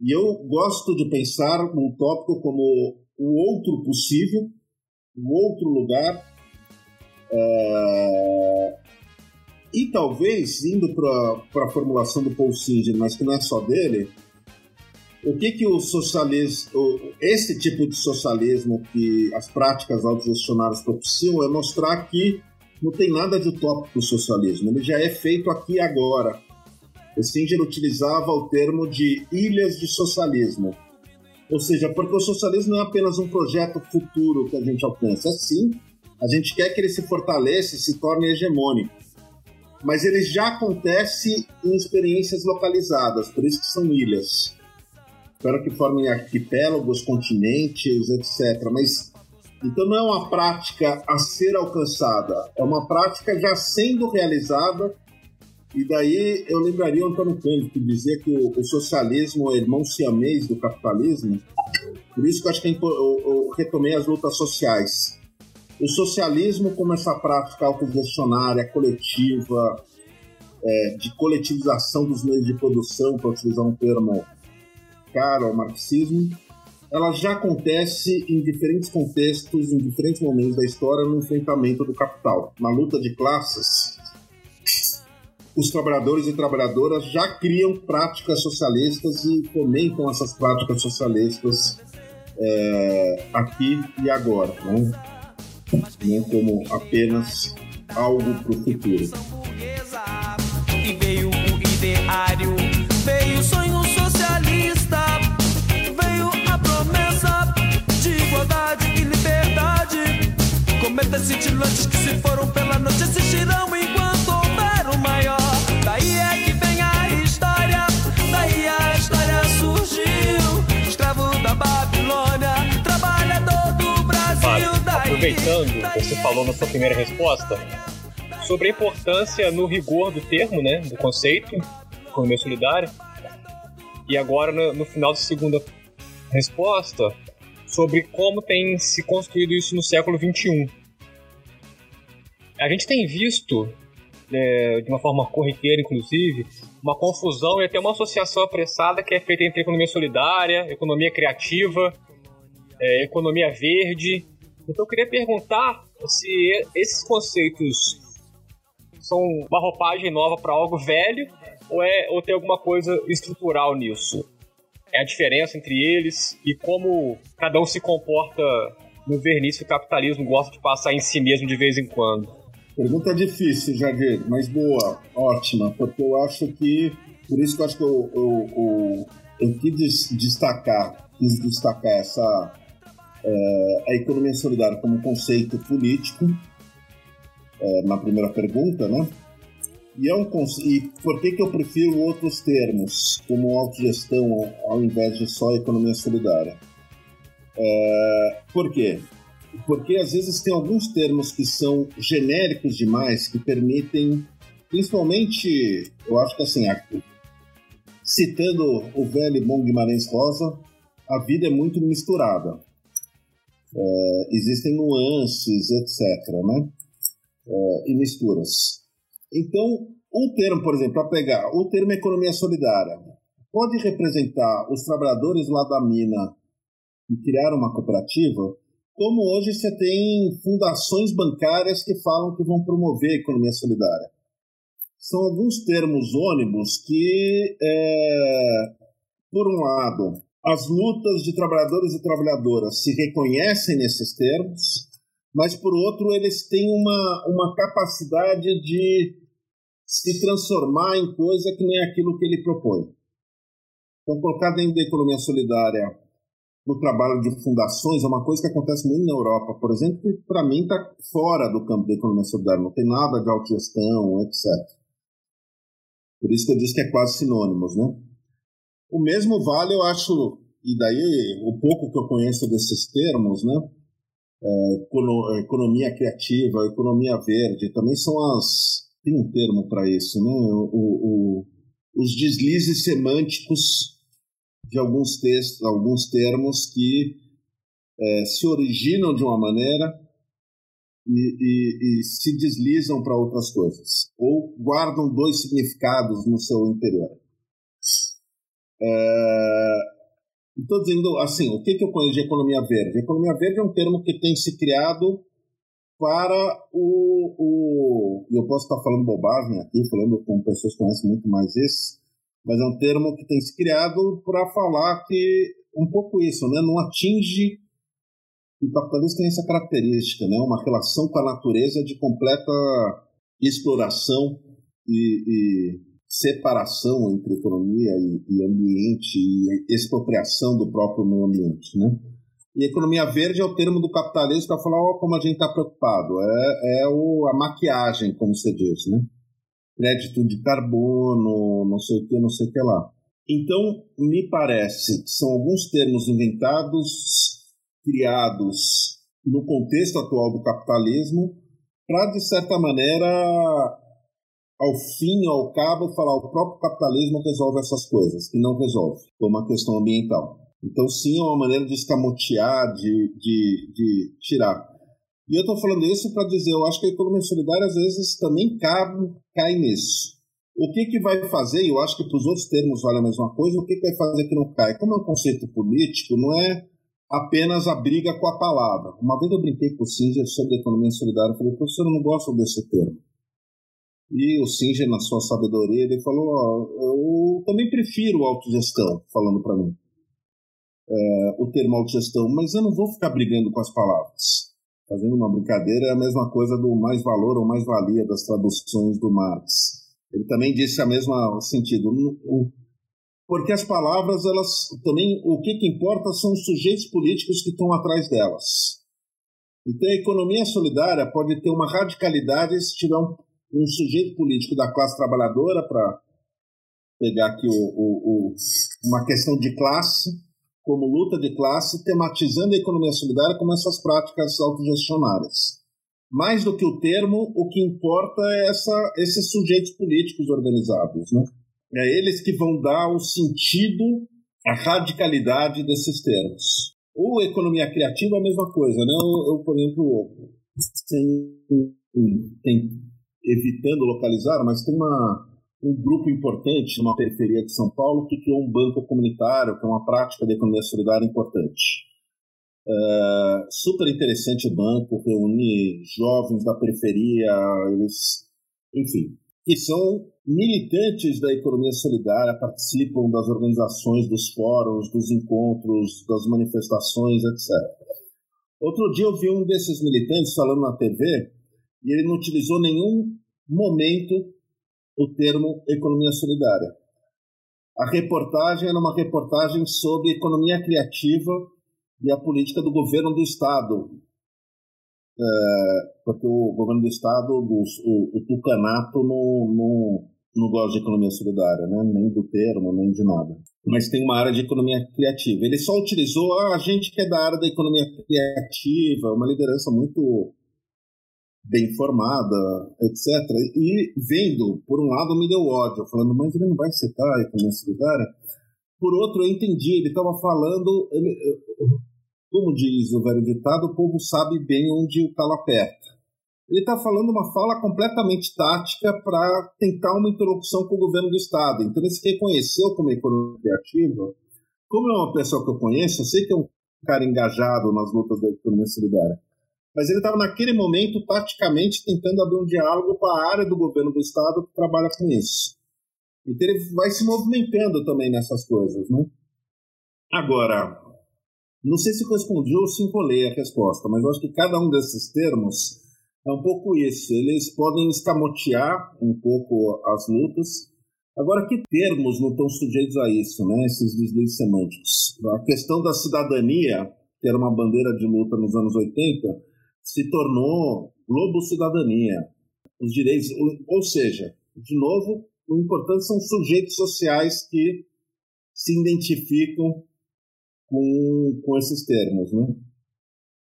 E eu gosto de pensar o utópico como o outro possível, o outro lugar, é... e talvez, indo para a formulação do Paul Singer, mas que não é só dele, O que que o socialismo, esse tipo de socialismo que as práticas autogestionárias propiciam é mostrar que não tem nada de utópico o socialismo, ele já é feito aqui e agora. O Singer utilizava o termo de ilhas de socialismo. Ou seja, porque o socialismo não é apenas um projeto futuro que a gente alcança. É sim, a gente quer que ele se fortaleça e se torne hegemônico. Mas ele já acontece em experiências localizadas, por isso que são ilhas. Espero que formem arquipélagos, continentes, etc. Mas então não é uma prática a ser alcançada, é uma prática já sendo realizada. E daí eu lembraria o Antônio Cândido, que dizia que o, o socialismo é irmão siamês do capitalismo. Por isso que eu acho que é eu, eu retomei as lutas sociais. O socialismo, como essa prática autogestionária, coletiva, é, de coletivização dos meios de produção, para utilizar um termo caro ao marxismo, ela já acontece em diferentes contextos, em diferentes momentos da história, no enfrentamento do capital. Na luta de classes, os trabalhadores e trabalhadoras já criam práticas socialistas e fomentam essas práticas socialistas é, aqui e agora, né? Não como apenas algo para o futuro. E veio o ideário, veio o sonho socialista, veio a promessa de igualdade e liberdade. Cometas cintilantes que se foram pela noite assistirão enquanto aproveitando, você falou na sua primeira resposta sobre a importância no rigor do termo, né, do conceito, economia solidária. E agora, no, no final da segunda resposta, sobre como tem se construído isso no século XXI. A gente tem visto, é, de uma forma corriqueira, inclusive, uma confusão e até uma associação apressada que é feita entre economia solidária, economia criativa, é, economia verde. Então eu queria perguntar se esses conceitos são uma roupagem nova para algo velho ou, é, ou tem alguma coisa estrutural nisso? É a diferença entre eles e como cada um se comporta no verniz que o capitalismo gosta de passar em si mesmo de vez em quando? Pergunta difícil, Jadir, mas boa, ótima, porque eu acho que, por isso que eu acho que eu, eu, eu, eu quis destacar, quis destacar essa, a economia solidária como conceito político, é, na primeira pergunta, né? E, é um, e por que, que eu prefiro outros termos, como autogestão, ao invés de só economia solidária? É, por quê? Porque às vezes tem alguns termos que são genéricos demais, que permitem, principalmente, eu acho que assim, citando o velho bom Guimarães Rosa, a vida é muito misturada. É, existem nuances, etc. Né? é, e misturas. Então, o termo, por exemplo, para pegar o termo economia solidária, pode representar os trabalhadores lá da mina que criaram uma cooperativa, como hoje você tem fundações bancárias que falam que vão promover a economia solidária. São alguns termos ônibus que, é, por um lado, as lutas de trabalhadores e trabalhadoras se reconhecem nesses termos, mas por outro eles têm uma, uma capacidade de se transformar em coisa que não é aquilo que ele propõe. Então, colocar dentro da economia solidária no trabalho de fundações é uma coisa que acontece muito na Europa, por exemplo, que para mim está fora do campo da economia solidária, não tem nada de autogestão, etc. Por isso que eu disse que é quase sinônimos, né? O mesmo vale, eu acho, e daí o pouco que eu conheço desses termos, né? é, economia criativa, economia verde, também são as. Tem um termo para isso, né? O, o, os deslizes semânticos de alguns textos, alguns termos que é, se originam de uma maneira e, e, e se deslizam para outras coisas, ou guardam dois significados no seu interior. É, Estou dizendo assim, o que, que eu conheço de economia verde? Economia verde é um termo que tem se criado para o, o. Eu posso estar falando bobagem aqui, falando com pessoas que conhecem muito mais isso, mas é um termo que tem se criado para falar que um pouco isso, né? Não atinge o capitalismo tem essa característica, né? Uma relação com a natureza de completa exploração e separação entre economia e, e, ambiente e expropriação do próprio meio ambiente, né? E economia verde é o termo do capitalismo para falar oh, como a gente está preocupado. É, é o, a maquiagem, como você diz, né? Crédito de carbono, não sei o que, não sei o que lá. Então, me parece que são alguns termos inventados, criados no contexto atual do capitalismo, para, de certa maneira, ao fim e ao cabo, falar o próprio capitalismo resolve essas coisas, que não resolve, como a questão ambiental. Então, sim, é uma maneira de escamotear, de, de, de tirar. E eu estou falando isso para dizer, eu acho que a economia solidária, às vezes, também cabe, cai nisso. O que, que vai fazer, e eu acho que para os outros termos vale a mesma coisa, o que, que vai fazer que não cai? Como é um conceito político, não é apenas a briga com a palavra. Uma vez eu brinquei com o Singer sobre economia solidária, eu falei, professor, eu não gosto desse termo. E o Singer, na sua sabedoria, ele falou, oh, eu também prefiro autogestão, falando para mim, é, o termo autogestão, mas eu não vou ficar brigando com as palavras. Fazendo uma brincadeira, é a mesma coisa do mais valor ou mais valia das traduções do Marx ele também disse a mesma sentido. Porque as palavras, elas também, o que, que importa são os sujeitos políticos que estão atrás delas. Então, a economia solidária pode ter uma radicalidade se tiver um, um sujeito político da classe trabalhadora, para pegar aqui o, o, o, uma questão de classe, como luta de classe, tematizando a economia solidária como essas práticas autogestionárias mais do que o termo, o que importa é essa, esses sujeitos políticos organizados. Né? É eles que vão dar o sentido, a radicalidade desses termos. Ou economia criativa, a mesma coisa. Né? Eu, eu por exemplo, sem, tem, evitando localizar, mas tem uma, um grupo importante numa periferia de São Paulo que criou um banco comunitário, que é uma prática de economia solidária importante. Uh, super interessante o banco, reúne jovens da periferia, eles, enfim, que são militantes da economia solidária, participam das organizações, dos fóruns, dos encontros, das manifestações, etc. Outro dia eu vi um desses militantes falando na TV e ele não utilizou nenhum momento o termo economia solidária. A reportagem era uma reportagem sobre economia criativa e a política do governo do Estado. É, porque o governo do Estado, o, o, o Tucanato, não, não, gosta de economia solidária, né? nem do termo, nem de nada. Mas tem uma área de economia criativa. Ele só utilizou ah, a gente que é da área da economia criativa, uma liderança muito bem formada, etc. E vendo, por um lado, me deu ódio, falando, mas ele não vai citar a economia solidária? Por outro, eu entendi, ele estava falando, ele, como diz o velho ditado, o povo sabe bem onde o calo aperta. Ele está falando uma fala completamente tática para tentar uma interlocução com o governo do Estado. Então ele se reconheceu como economia criativa. Como é uma pessoa que eu conheço, eu sei que é um cara engajado nas lutas da economia solidária. Mas ele estava naquele momento, taticamente, tentando abrir um diálogo com a área do governo do Estado que trabalha com isso. Então ele vai se movimentando também nessas coisas, né? Agora, não sei se respondi ou se encolei a resposta, mas eu acho que cada um desses termos é um pouco isso. Eles podem escamotear um pouco as lutas. Agora, que termos não estão sujeitos a isso, né? Esses deslizes semânticos. A questão da cidadania, que era uma bandeira de luta nos anos 80, se tornou globo cidadania. Os direitos, ou seja, de novo, o importante são sujeitos sociais que se identificam com, com esses termos, né?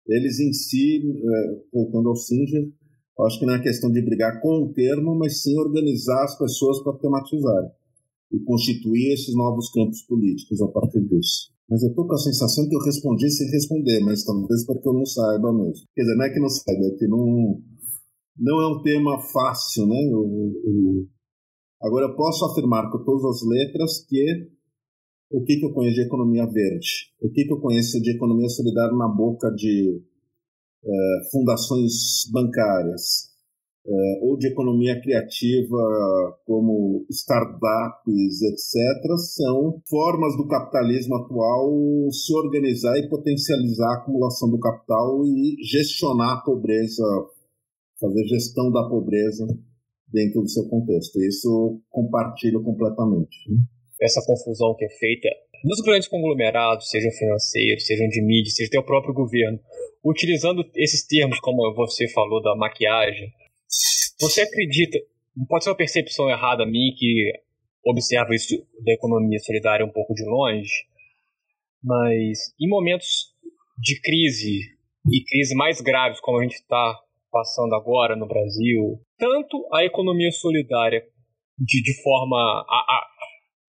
Eles em si, é, voltando ao Singer, acho que não é questão de brigar com o termo, mas sim organizar as pessoas para tematizar e constituir esses novos campos políticos a partir disso. Mas eu estou com a sensação que eu respondi sem responder, mas talvez porque eu não saiba mesmo. Quer dizer, não é que não saiba, é que não, não é um tema fácil, né? Agora, eu posso afirmar com todas as letras que o que, que eu conheço de economia verde, o que, que eu conheço de economia solidária na boca de é, fundações bancárias, é, ou de economia criativa, como startups, etc., são formas do capitalismo atual se organizar e potencializar a acumulação do capital e gestionar a pobreza, fazer gestão da pobreza dentro do seu contexto. Isso compartilho completamente. Essa confusão que é feita nos grandes conglomerados, sejam financeiros, sejam de mídia, seja até o próprio governo, utilizando esses termos, como você falou da maquiagem, você acredita, pode ser uma percepção errada minha que observa isso da economia solidária um pouco de longe, mas em momentos de crise e crise mais graves como a gente está passando agora no Brasil, tanto a economia solidária de, de forma a, a,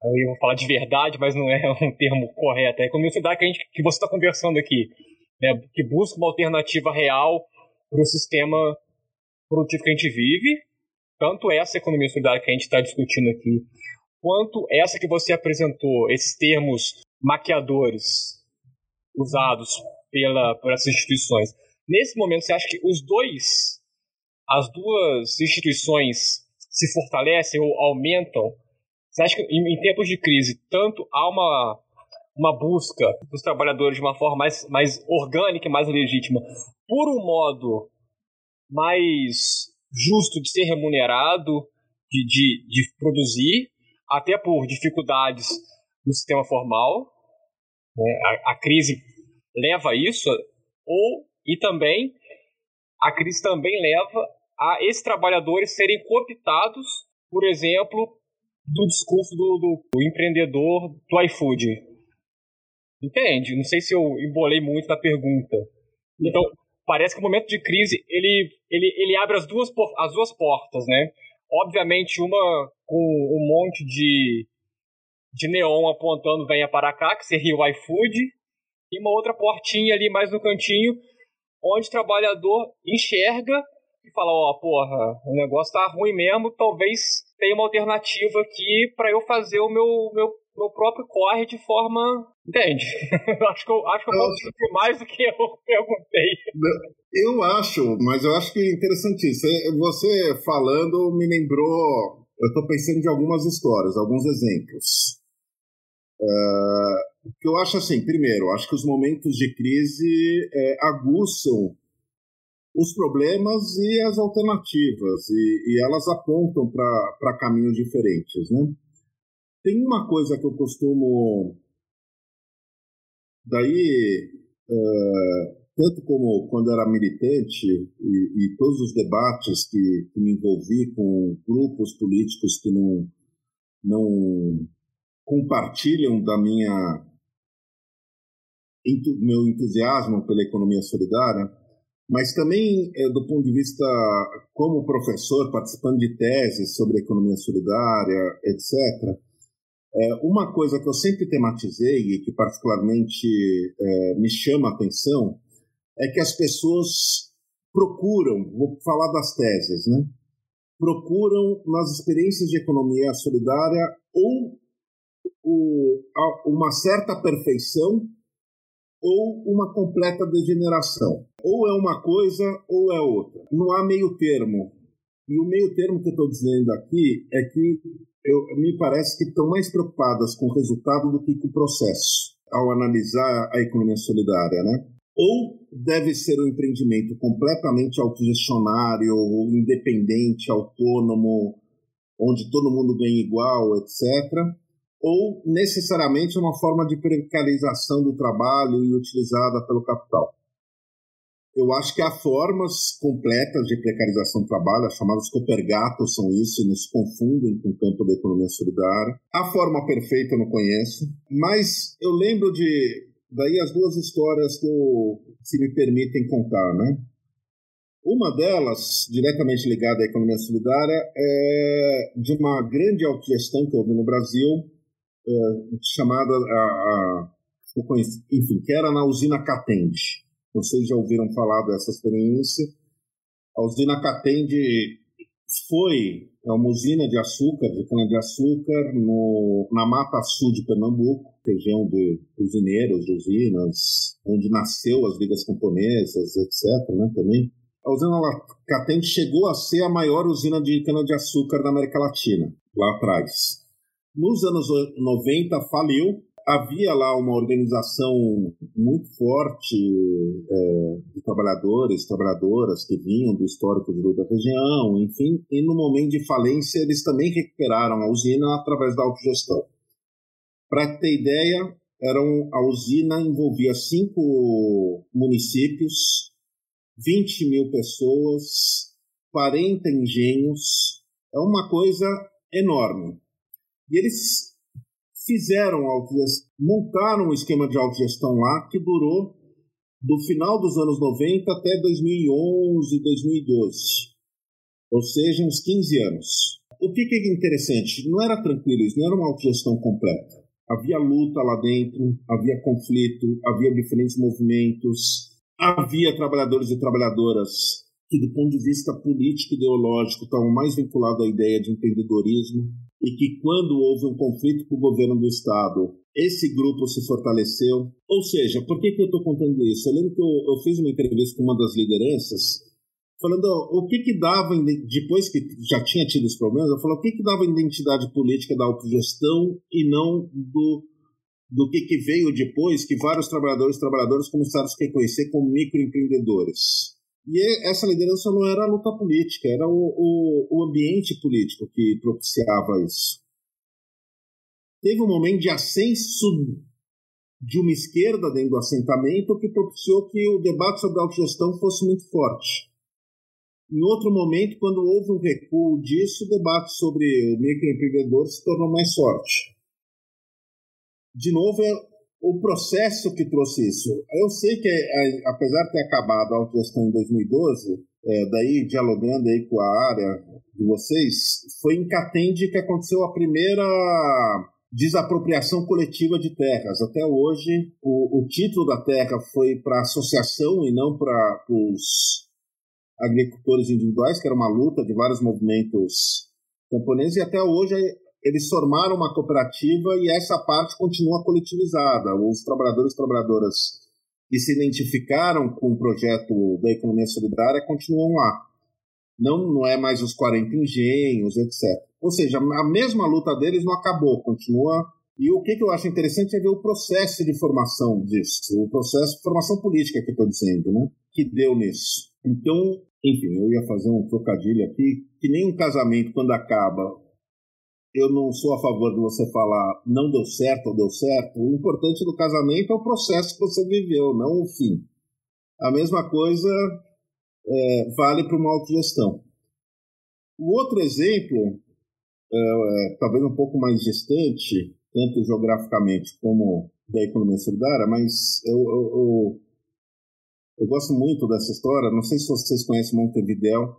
eu ia falar de verdade, mas não é um termo correto. A economia solidária que, a gente, que você está conversando aqui, né, que busca uma alternativa real para o sistema produtivo que a gente vive, tanto essa economia solidária que a gente está discutindo aqui, quanto essa que você apresentou, esses termos maquiadores usados pela, por essas instituições. Nesse momento, você acha que os dois, as duas instituições se fortalecem ou aumentam? Você acha que em, em tempos de crise, tanto há uma, uma busca dos trabalhadores de uma forma mais, mais orgânica e mais legítima por um modo mais justo de ser remunerado, de, de, de produzir, até por dificuldades no sistema formal. Né? A, a, crise leva a isso, ou e também a crise também leva a esses trabalhadores serem cooptados, por exemplo, do discurso do, do, do empreendedor do iFood. Entende? Não sei se eu embolei muito na pergunta. Então, parece que o momento de crise ele, ele, ele abre as duas, as duas portas, né? Obviamente, uma com um monte de, de neon apontando venha para cá, que seria o iFood, e uma outra portinha ali mais no cantinho, onde o trabalhador enxerga e fala: Ó, oh, porra, o negócio tá ruim mesmo, talvez tenha uma alternativa aqui para eu fazer o meu, meu meu próprio corre de forma. Entende? acho que eu, acho que eu vou mais do que eu perguntei. Eu acho, mas eu acho que é interessante isso. Você falando me lembrou. Eu estou pensando de algumas histórias, alguns exemplos. Uh, que eu acho assim, primeiro, acho que os momentos de crise é, aguçam os problemas e as alternativas, e, e elas apontam para caminhos diferentes, né? Tem uma coisa que eu costumo. Daí, uh, tanto como quando era militante e, e todos os debates que, que, me envolvi com grupos políticos que não, não compartilham da minha meu entusiasmo pela economia solidária, mas também é, do ponto de vista como professor, participando de teses sobre economia solidária, etc. É, uma coisa que eu sempre tematizei e que particularmente é, me chama a atenção é que as pessoas procuram, vou falar das teses, né? Procuram nas experiências de economia solidária ou o, uma certa perfeição ou uma completa degeneração. Ou é uma coisa ou é outra. Não há meio termo. E o meio termo que eu estou dizendo aqui é que eu, me parece que estão mais preocupadas com o resultado do que com o processo, ao analisar a economia solidária, né? Ou deve ser um empreendimento completamente autogestionário, independente, autônomo, onde todo mundo ganha igual, etc. Ou necessariamente uma forma de precarização do trabalho e utilizada pelo capital. Eu acho que há formas completas de precarização do trabalho, as chamadas copergatos são isso, e nos confundem com o campo da economia solidária. A forma perfeita eu não conheço, mas eu lembro de daí as duas histórias que eu, se me permitem contar, né? Uma delas, diretamente ligada à economia solidária, é de uma grande autogestão que houve no Brasil, é, chamada, a, a, enfim, que era na usina Catende. Vocês já ouviram falar dessa experiência. A usina Catende foi é uma usina de açúcar, de cana-de-açúcar, na Mata Sul de Pernambuco, região de usineiros, de usinas, onde nasceu as ligas camponesas, etc. Né, também. a usina Catende chegou a ser a maior usina de cana-de-açúcar da América Latina, lá atrás. Nos anos 90 faliu, havia lá uma organização muito forte é, de trabalhadores, trabalhadoras que vinham do histórico de da região, enfim, e no momento de falência eles também recuperaram a usina através da autogestão. Para ter ideia, eram, a usina envolvia cinco municípios, 20 mil pessoas, 40 engenhos, é uma coisa enorme. E eles fizeram montaram um esquema de autogestão lá que durou do final dos anos 90 até 2011, 2012. Ou seja, uns 15 anos. O que, que é interessante? Não era tranquilo isso, não era uma autogestão completa. Havia luta lá dentro, havia conflito, havia diferentes movimentos, havia trabalhadores e trabalhadoras que, do ponto de vista político e ideológico, estavam mais vinculados à ideia de empreendedorismo e que, quando houve um conflito com o governo do Estado, esse grupo se fortaleceu. Ou seja, por que, que eu estou contando isso? Eu lembro que eu, eu, fiz uma entrevista com uma das lideranças, falando ó, o que, que dava, depois que já tinha tido os problemas, eu falei o que, que dava identidade política da autogestão e não do, do que, que veio depois, que vários trabalhadores e trabalhadoras começaram a se reconhecer como microempreendedores. E essa liderança não era a luta política, era o, o, o ambiente político que propiciava isso. Teve um momento de ascenso de uma esquerda dentro do assentamento que propiciou que o debate sobre a autogestão fosse muito forte. Em outro momento, quando houve um recuo disso, o debate sobre o microempreendedor se tornou mais forte. De novo, é o processo que trouxe isso. Eu sei que, é, apesar de ter acabado a autogestão em 2012, é, daí dialogando aí com a área de vocês, foi em Catende que aconteceu a primeira desapropriação coletiva de terras. Até hoje, o, o título da terra foi para a associação e não para os agricultores individuais, que era uma luta de vários movimentos camponeses, e até hoje eles formaram uma cooperativa e essa parte continua coletivizada. Os trabalhadores e trabalhadoras que se identificaram com o projeto da economia solidária continuam lá. Não, não é mais os 40 engenhos, etc. Ou seja, a mesma luta deles não acabou, continua. E o que, que eu acho interessante é ver o processo de formação disso, o processo de formação política que eu estou dizendo, né? que deu nisso. Então, enfim, eu ia fazer um trocadilho aqui, que nem um casamento, quando acaba, eu não sou a favor de você falar não deu certo ou deu certo. O importante do casamento é o processo que você viveu, não o fim. A mesma coisa é, vale para uma autogestão. O outro exemplo, é, é, talvez um pouco mais distante, tanto geograficamente como da economia solidária, mas eu, eu, eu, eu gosto muito dessa história. Não sei se vocês conhecem Montevideo.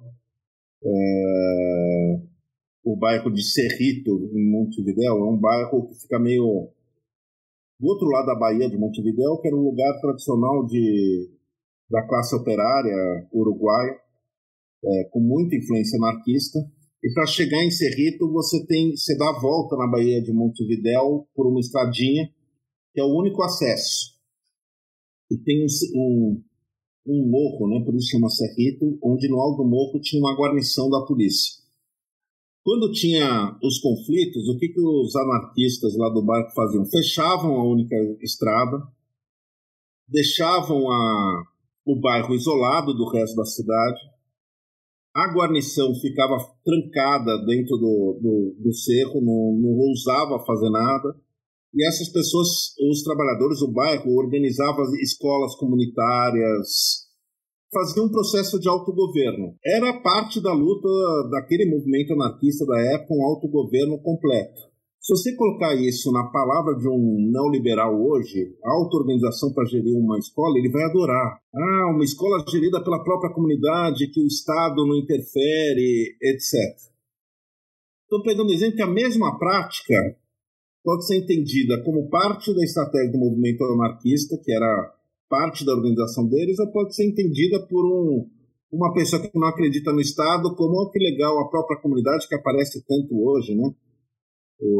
É, o bairro de Cerrito, em Montevidéu, é um bairro que fica meio do outro lado da Bahia de Montevidéu, que era um lugar tradicional de, da classe operária uruguaia, é, com muita influência anarquista. E para chegar em Cerrito, você tem você dá a volta na Bahia de Montevidéu por uma estradinha, que é o único acesso. E tem um, um, um morro, né, por isso chama Cerrito, onde no alto do morro tinha uma guarnição da polícia. Quando tinha os conflitos, o que, que os anarquistas lá do bairro faziam? Fechavam a única estrada, deixavam a, o bairro isolado do resto da cidade, a guarnição ficava trancada dentro do, do, do cerro, não, não ousava fazer nada, e essas pessoas, os trabalhadores do bairro, organizavam escolas comunitárias, fazia um processo de autogoverno. Era parte da luta daquele movimento anarquista da época, um autogoverno completo. Se você colocar isso na palavra de um neoliberal hoje, auto-organização para gerir uma escola, ele vai adorar. Ah, uma escola gerida pela própria comunidade, que o Estado não interfere, etc. Estou pegando exemplo que a mesma prática pode ser entendida como parte da estratégia do movimento anarquista, que era parte da organização deles, ou pode ser entendida por um, uma pessoa que não acredita no Estado, como oh, que legal a própria comunidade que aparece tanto hoje, né?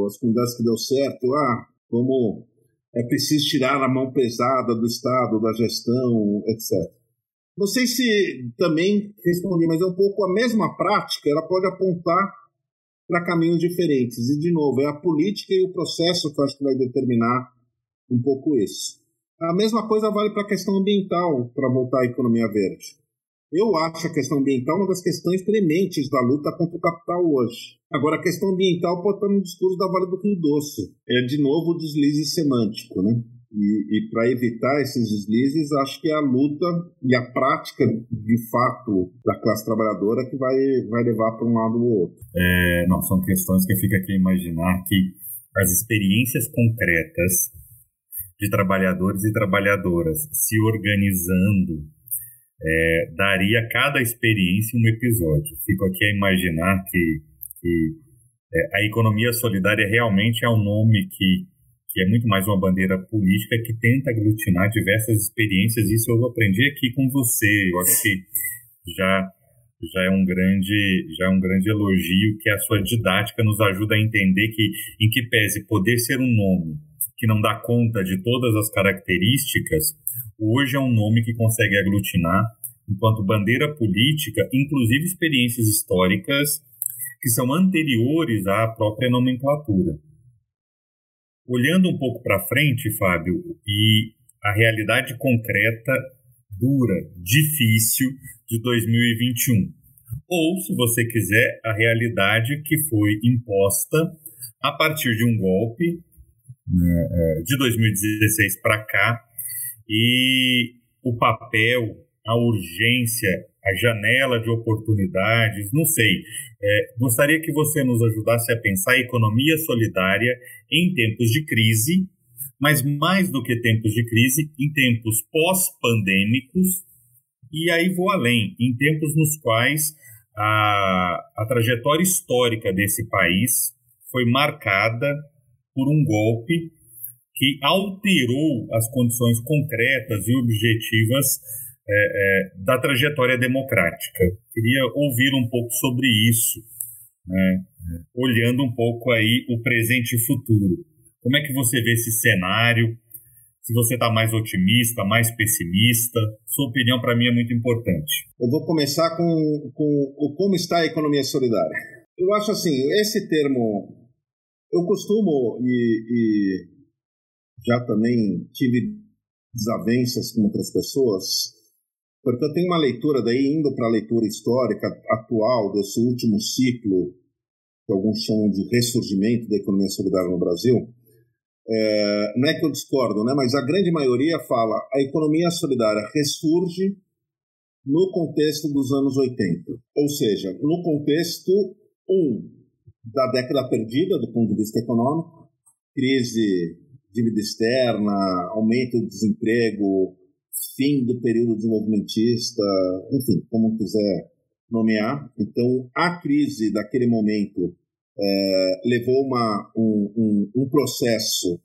As comunidades que deu certo, ah, como é preciso tirar a mão pesada do Estado, da gestão, etc. Não sei se também respondi, mas é um pouco a mesma prática, ela pode apontar para caminhos diferentes. E, de novo, é a política e o processo que eu acho que vai determinar um pouco isso. A mesma coisa vale para a questão ambiental, para voltar à economia verde. Eu acho a questão ambiental uma das questões prementes da luta contra o capital hoje. Agora, a questão ambiental pode estar no discurso da Vale do Rio Doce. É, de novo, o deslize semântico, né? E, e para evitar esses deslizes, acho que é a luta e a prática, de fato, da classe trabalhadora que vai, vai levar para um lado ou outro. É, não, são questões que eu fico aqui imaginar que as experiências concretas de trabalhadores e trabalhadoras se organizando é, daria cada experiência um episódio. Fico aqui a imaginar que, que é, a economia solidária realmente é um nome que, que é muito mais uma bandeira política que tenta aglutinar diversas experiências. Isso eu aprendi aqui com você. Eu acho que já já é um grande já é um grande elogio que a sua didática nos ajuda a entender que em que pese poder ser um nome que não dá conta de todas as características hoje é um nome que consegue aglutinar, enquanto bandeira política, inclusive experiências históricas que são anteriores à própria nomenclatura. Olhando um pouco para frente, Fábio, e a realidade concreta, dura, difícil de 2021. Ou, se você quiser, a realidade que foi imposta a partir de um golpe né, é, de 2016 para cá e o papel, a urgência, a janela de oportunidades, não sei. É, gostaria que você nos ajudasse a pensar a economia solidária em tempos de crise, mas mais do que tempos de crise, em tempos pós-pandêmicos, e aí vou além, em tempos nos quais a, a trajetória histórica desse país foi marcada por um golpe que alterou as condições concretas e objetivas é, é, da trajetória democrática. Queria ouvir um pouco sobre isso, né? olhando um pouco aí o presente e futuro. Como é que você vê esse cenário? Se você está mais otimista, mais pessimista, sua opinião para mim é muito importante. Eu vou começar com, com como está a economia solidária. Eu acho assim, esse termo, eu costumo e, e já também tive desavenças com outras pessoas, porque eu tenho uma leitura daí, indo para a leitura histórica atual desse último ciclo, que alguns chamam de ressurgimento da economia solidária no Brasil, é, não é que eu discordo, né, mas a grande maioria fala a economia solidária ressurge no contexto dos anos 80, ou seja, no contexto, um, da década perdida do ponto de vista econômico, crise dívida externa, aumento do desemprego, fim do período desenvolvimentista, enfim, como quiser nomear. Então, a crise daquele momento é, levou uma, um, um, um processo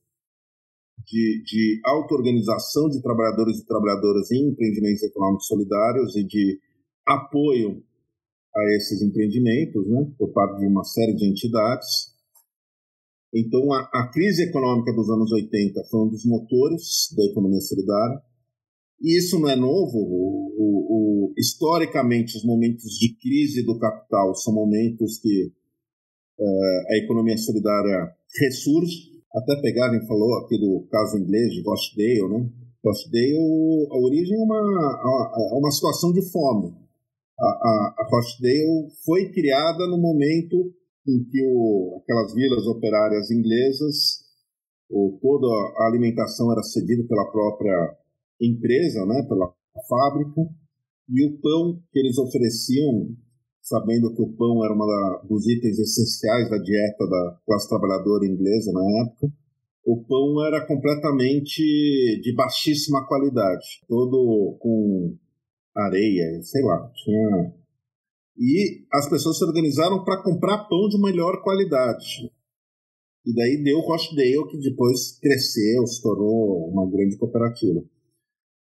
de, de auto-organização de trabalhadores e trabalhadoras em empreendimentos econômicos solidários e de apoio a esses empreendimentos, né, por parte de uma série de entidades. Então, a, a, crise econômica dos anos 80 foi um dos motores da economia solidária. E isso não é novo. O, o, o, historicamente, os momentos de crise do capital são momentos que é, a economia solidária ressurge. Até pegarem falou aqui do caso inglês de Rochdale, né? Rochdale, a origem é uma, é uma situação de fome. A, a, Rochdale foi criada no momento em que o, aquelas vilas operárias inglesas, o, toda a alimentação era cedida pela própria empresa, né, pela fábrica, e o pão que eles ofereciam, sabendo que o pão era um dos itens essenciais da dieta da classe trabalhadora inglesa na época, o pão era completamente de baixíssima qualidade, todo com areia, sei lá, tinha e as pessoas se organizaram para comprar pão de melhor qualidade. E daí deu o Rochdale, que depois cresceu, se tornou uma grande cooperativa.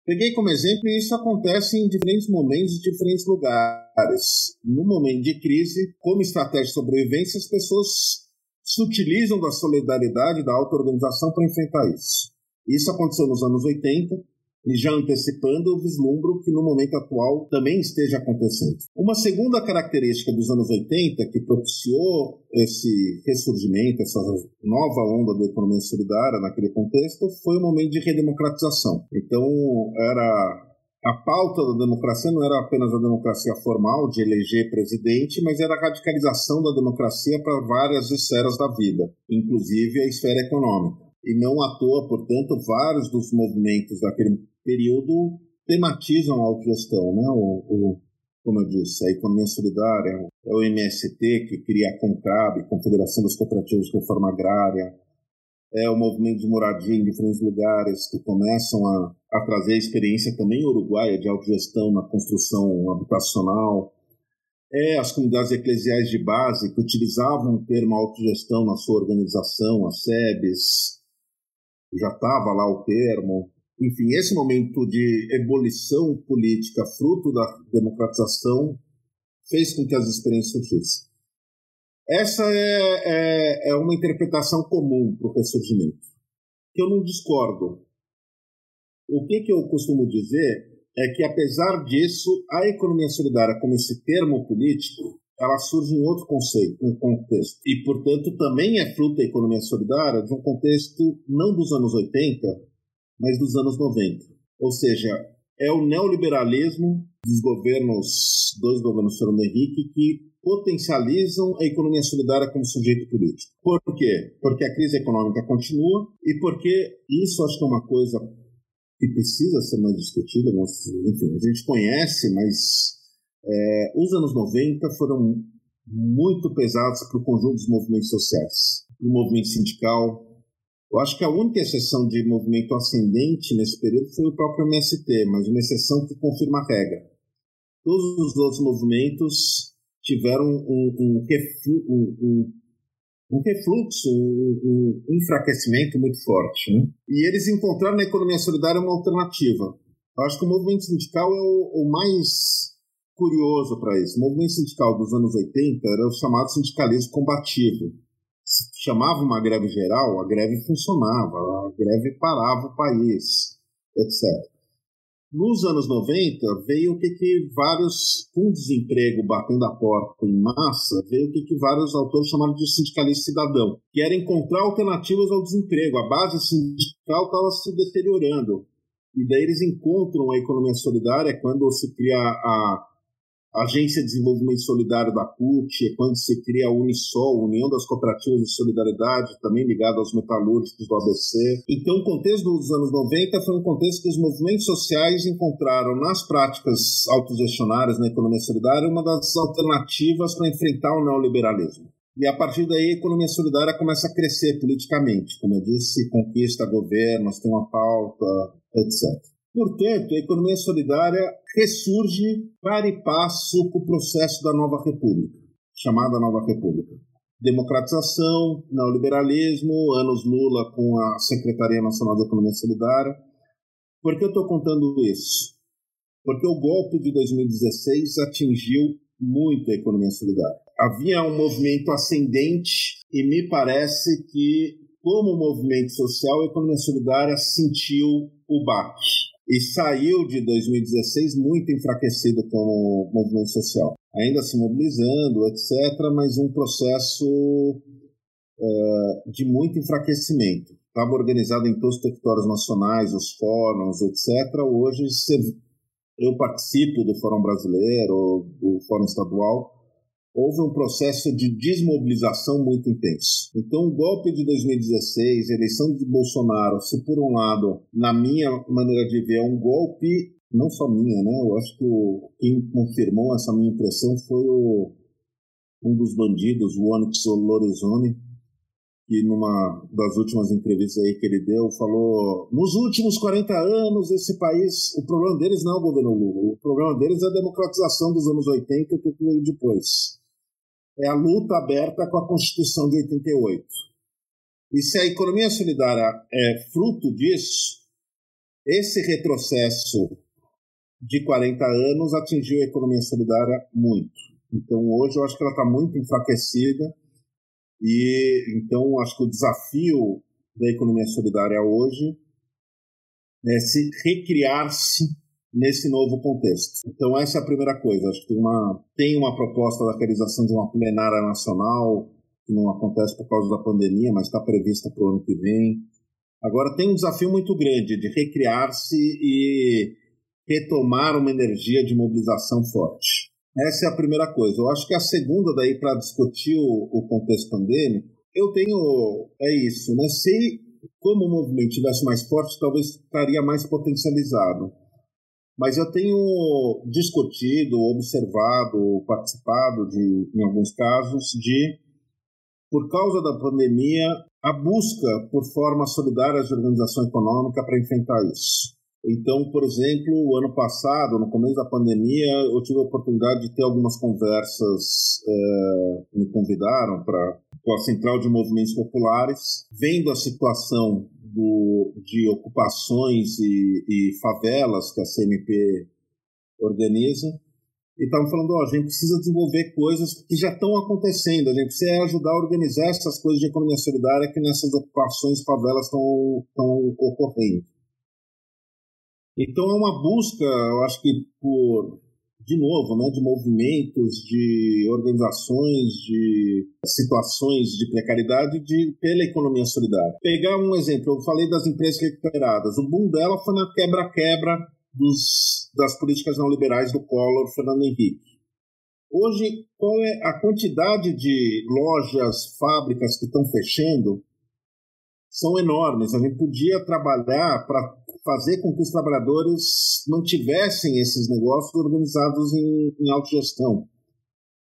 Peguei como exemplo, e isso acontece em diferentes momentos, em diferentes lugares. No momento de crise, como estratégia de sobrevivência, as pessoas se utilizam da solidariedade, da auto-organização para enfrentar isso. Isso aconteceu nos anos 80, e já antecipando, eu vislumbro que no momento atual também esteja acontecendo. Uma segunda característica dos anos 80 que propiciou esse ressurgimento, essa nova onda da economia solidária naquele contexto, foi o momento de redemocratização. Então, era a pauta da democracia não era apenas a democracia formal de eleger presidente, mas era a radicalização da democracia para várias esferas da vida, inclusive a esfera econômica. E não à toa, portanto, vários dos movimentos daquele período tematizam a autogestão, né? O, o, como eu disse, a economia solidária, é o MST que cria a CONCAB, Confederação das Cooperativas de Reforma Agrária, é o movimento de moradia em diferentes lugares que começam a, a trazer a experiência também uruguaia de autogestão na construção habitacional, é as comunidades eclesiais de base que utilizavam o termo autogestão na sua organização, as SEBs, já estava lá o termo, enfim, esse momento de ebulição política, fruto da democratização, fez com que as experiências surgissem. Essa é, é, é uma interpretação comum para o ressurgimento, que eu não discordo. O que, que eu costumo dizer é que, apesar disso, a economia solidária, como esse termo político, ela surge em outro conceito, um contexto. E, portanto, também é fruto da economia solidária de um contexto não dos anos 80, mas dos anos 90. Ou seja, é o neoliberalismo dos governos, dois governos Fernando Henrique, que potencializam a economia solidária como sujeito político. Por quê? Porque a crise econômica continua e porque isso acho que é uma coisa que precisa ser mais discutida. Enfim, a gente conhece, mas é, os anos 90 foram muito pesados para o conjunto dos movimentos sociais, para o movimento sindical, eu acho que a única exceção de movimento ascendente nesse período foi o próprio MST, mas uma exceção que confirma a regra. Todos os outros movimentos tiveram um, um, reflu, um, um refluxo, um, enfraquecimento muito forte. Né? E eles encontraram na economia solidária uma alternativa. Eu acho que o movimento sindical é o, o mais curioso para isso. O movimento sindical dos anos 80 era o chamado sindicalismo combativo chamava uma greve geral, a greve funcionava, a greve parava o país, etc. Nos anos 90, veio o que, que vários, com desemprego batendo a porta em massa, veio o que, que vários autores chamaram de sindicalismo cidadão, que era encontrar alternativas ao desemprego. A base sindical estava se deteriorando. E daí eles encontram a economia solidária quando se cria a Agência de Desenvolvimento Solidário da CUT, é quando se cria a Unisol, União das Cooperativas de Solidariedade, também ligada aos metalúrgicos do ABC. Então, o contexto dos anos 90 foi um contexto que os movimentos sociais encontraram nas práticas autogestionárias na economia solidária uma das alternativas para enfrentar o neoliberalismo. E a partir daí a economia solidária começa a crescer politicamente. Como eu disse, conquista governos, tem uma pauta, etc. Portanto, a economia solidária ressurge para e passo com o processo da nova república, chamada nova república. Democratização, neoliberalismo, anos Lula com a Secretaria Nacional de Economia Solidária. Por que eu estou contando isso? Porque o golpe de 2016 atingiu muito a economia solidária. Havia um movimento ascendente e me parece que, como movimento social, a economia solidária sentiu o baque e saiu de 2016 muito enfraquecido como movimento social. Ainda se mobilizando, etc., mas um processo uh, de muito enfraquecimento. Estava organizado em todos os territórios nacionais, os fóruns, etc. Hoje eu participo do Fórum Brasileiro, do Fórum Estadual, houve um processo de desmobilização muito intenso. Então, o golpe de 2016, a eleição de Bolsonaro, se por um lado, na minha maneira de ver, é um golpe, não só minha, né? Eu acho que o, quem confirmou essa minha impressão foi o, um dos bandidos, o Onyx Lorenzoni, que numa das últimas entrevistas aí que ele deu, falou: nos últimos 40 anos, esse país, o problema deles não é o governo Lula, o problema deles é a democratização dos anos 80 e o que veio depois é a luta aberta com a Constituição de 88. E se a economia solidária é fruto disso, esse retrocesso de 40 anos atingiu a economia solidária muito. Então, hoje, eu acho que ela está muito enfraquecida. E, então, acho que o desafio da economia solidária hoje né, se recriar-se nesse novo contexto. Então essa é a primeira coisa. Acho que tem uma, tem uma proposta da realização de uma plenária nacional que não acontece por causa da pandemia, mas está prevista para o ano que vem. Agora tem um desafio muito grande de recriar-se e retomar uma energia de mobilização forte. Essa é a primeira coisa. Eu acho que a segunda daí para discutir o, o, contexto pandêmico, eu tenho é isso, né? Se como o movimento tivesse mais forte, talvez estaria mais potencializado. Mas eu tenho discutido, observado, participado de, em alguns casos, de, por causa da pandemia, a busca por formas solidárias de organização econômica para enfrentar isso. Então, por exemplo, o ano passado, no começo da pandemia, eu tive a oportunidade de ter algumas conversas, é, me convidaram para com a Central de Movimentos Populares, vendo a situação do, de ocupações e, e, favelas que a CMP organiza. E estavam falando, oh, a gente precisa desenvolver coisas que já estão acontecendo, a gente precisa ajudar a organizar essas coisas de economia solidária que nessas ocupações, favelas estão ocorrendo. Então é uma busca, eu acho que por de novo, né, de movimentos, de organizações, de situações de precariedade de, pela economia solidária. Pegar um exemplo, eu falei das empresas recuperadas. O boom dela foi na quebra-quebra das políticas neoliberais do Collor, Fernando Henrique. Hoje, qual é a quantidade de lojas, fábricas que estão fechando? São enormes. A gente podia trabalhar para fazer com que os trabalhadores mantivessem esses negócios organizados em, em autogestão.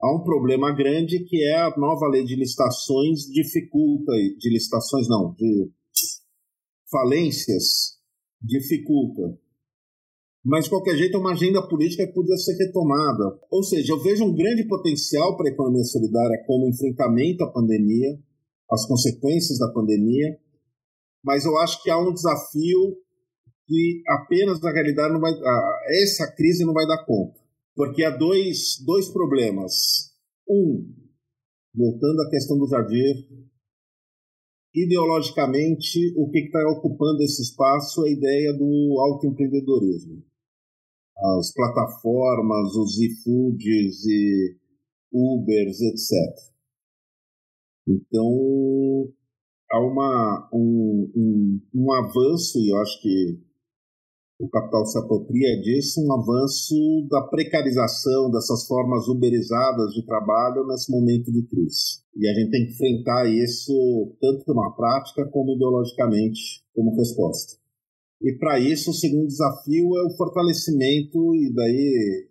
Há um problema grande que é a nova lei de licitações dificulta, de licitações não, de falências dificulta. Mas, de qualquer jeito, é uma agenda política que podia ser retomada. Ou seja, eu vejo um grande potencial para a economia solidária como enfrentamento à pandemia, às consequências da pandemia, mas eu acho que há um desafio que apenas na realidade não vai, essa crise não vai dar conta. Porque há dois, dois problemas. Um, voltando à questão do Jadir, ideologicamente, o que está ocupando esse espaço é a ideia do autoempreendedorismo. As plataformas, os e-foods e Ubers, etc. Então, há uma, um, um, um avanço, e eu acho que o capital se apropria disso, um avanço da precarização dessas formas uberizadas de trabalho nesse momento de crise. E a gente tem que enfrentar isso tanto na prática como ideologicamente como resposta. E para isso, o segundo desafio é o fortalecimento, e daí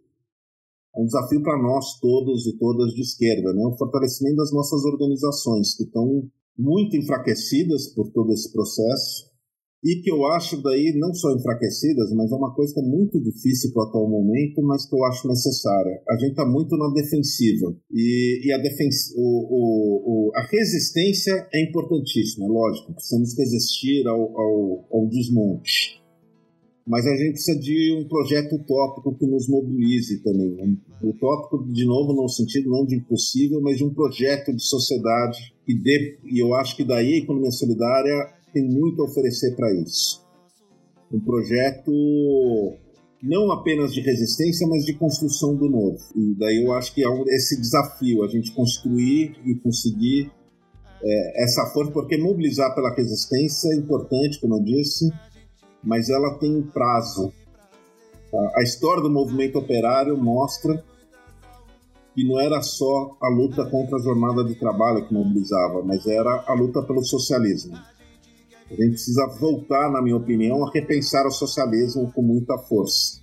é um desafio para nós todos e todas de esquerda, né? o fortalecimento das nossas organizações, que estão muito enfraquecidas por todo esse processo, e que eu acho daí não só enfraquecidas, mas é uma coisa que é muito difícil para o atual momento, mas que eu acho necessária. A gente está muito na defensiva e, e a, defens o, o, o, a resistência é importantíssima, é lógico, precisamos resistir ao, ao, ao desmonte. Mas a gente precisa de um projeto utópico que nos mobilize também. Utópico, de novo, no sentido não de impossível, mas de um projeto de sociedade que dê, e eu acho que daí a economia solidária tem muito a oferecer para isso. Um projeto não apenas de resistência, mas de construção do novo. E daí eu acho que é esse desafio, a gente construir e conseguir é, essa força, porque mobilizar pela resistência é importante, como eu disse, mas ela tem um prazo. A história do movimento operário mostra que não era só a luta contra a jornada de trabalho que mobilizava, mas era a luta pelo socialismo. A gente precisa voltar, na minha opinião, a repensar o socialismo com muita força,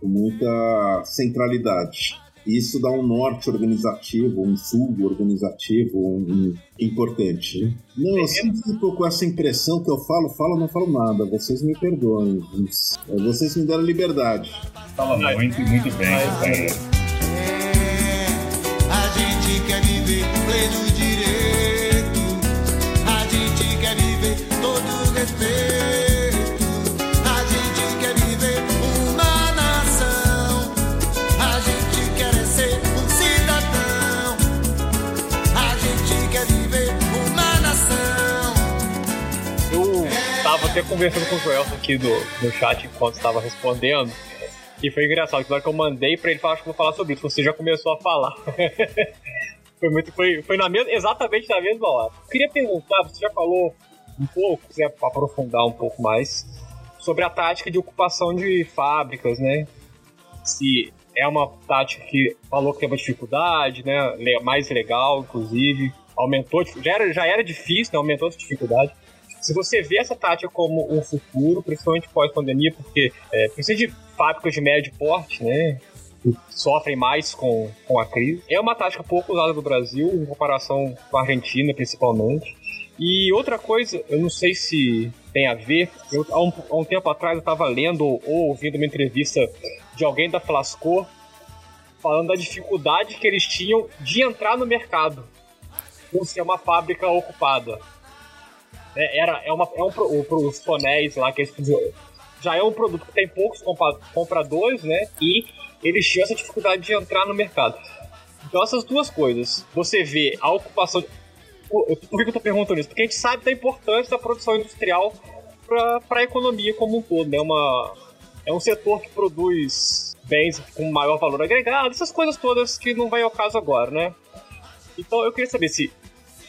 com muita centralidade. Isso dá um norte organizativo, um sul organizativo um, um, importante. Né? Não, eu sempre fico com essa impressão que eu falo, falo, não falo nada. Vocês me perdoem. Vocês me deram liberdade. Fala muito, muito bem. É, a gente quer até conversando com o Joelson aqui do, no chat enquanto estava respondendo. E foi engraçado, que na hora que eu mandei pra ele falar que vou falar sobre isso, você já começou a falar. foi muito. Foi, foi na mesma, exatamente na mesma hora. Eu queria perguntar, você já falou um pouco, se quiser aprofundar um pouco mais, sobre a tática de ocupação de fábricas, né? Se é uma tática que falou que tem uma dificuldade, né? Mais legal, inclusive. Aumentou, já era, já era difícil, né? Aumentou essa dificuldade. Se você vê essa tática como um futuro, principalmente pós-pandemia, porque é, precisa de fábricas de médio porte, né? Sofrem mais com, com a crise. É uma tática pouco usada no Brasil, em comparação com a Argentina, principalmente. E outra coisa, eu não sei se tem a ver, eu, há, um, há um tempo atrás eu estava lendo ou, ou ouvindo uma entrevista de alguém da Flasco falando da dificuldade que eles tinham de entrar no mercado por ser uma fábrica ocupada. É, era, é, uma, é um para os tonéis lá que eles já é um produto que tem poucos compradores, né? E eles tinham essa dificuldade de entrar no mercado. Então essas duas coisas, você vê a ocupação. Por, por que eu tô perguntando isso? Porque a gente sabe da importância da produção industrial para a economia como um todo, né? Uma, é um setor que produz bens com maior valor agregado, essas coisas todas que não vai ao caso agora, né? Então eu queria saber se,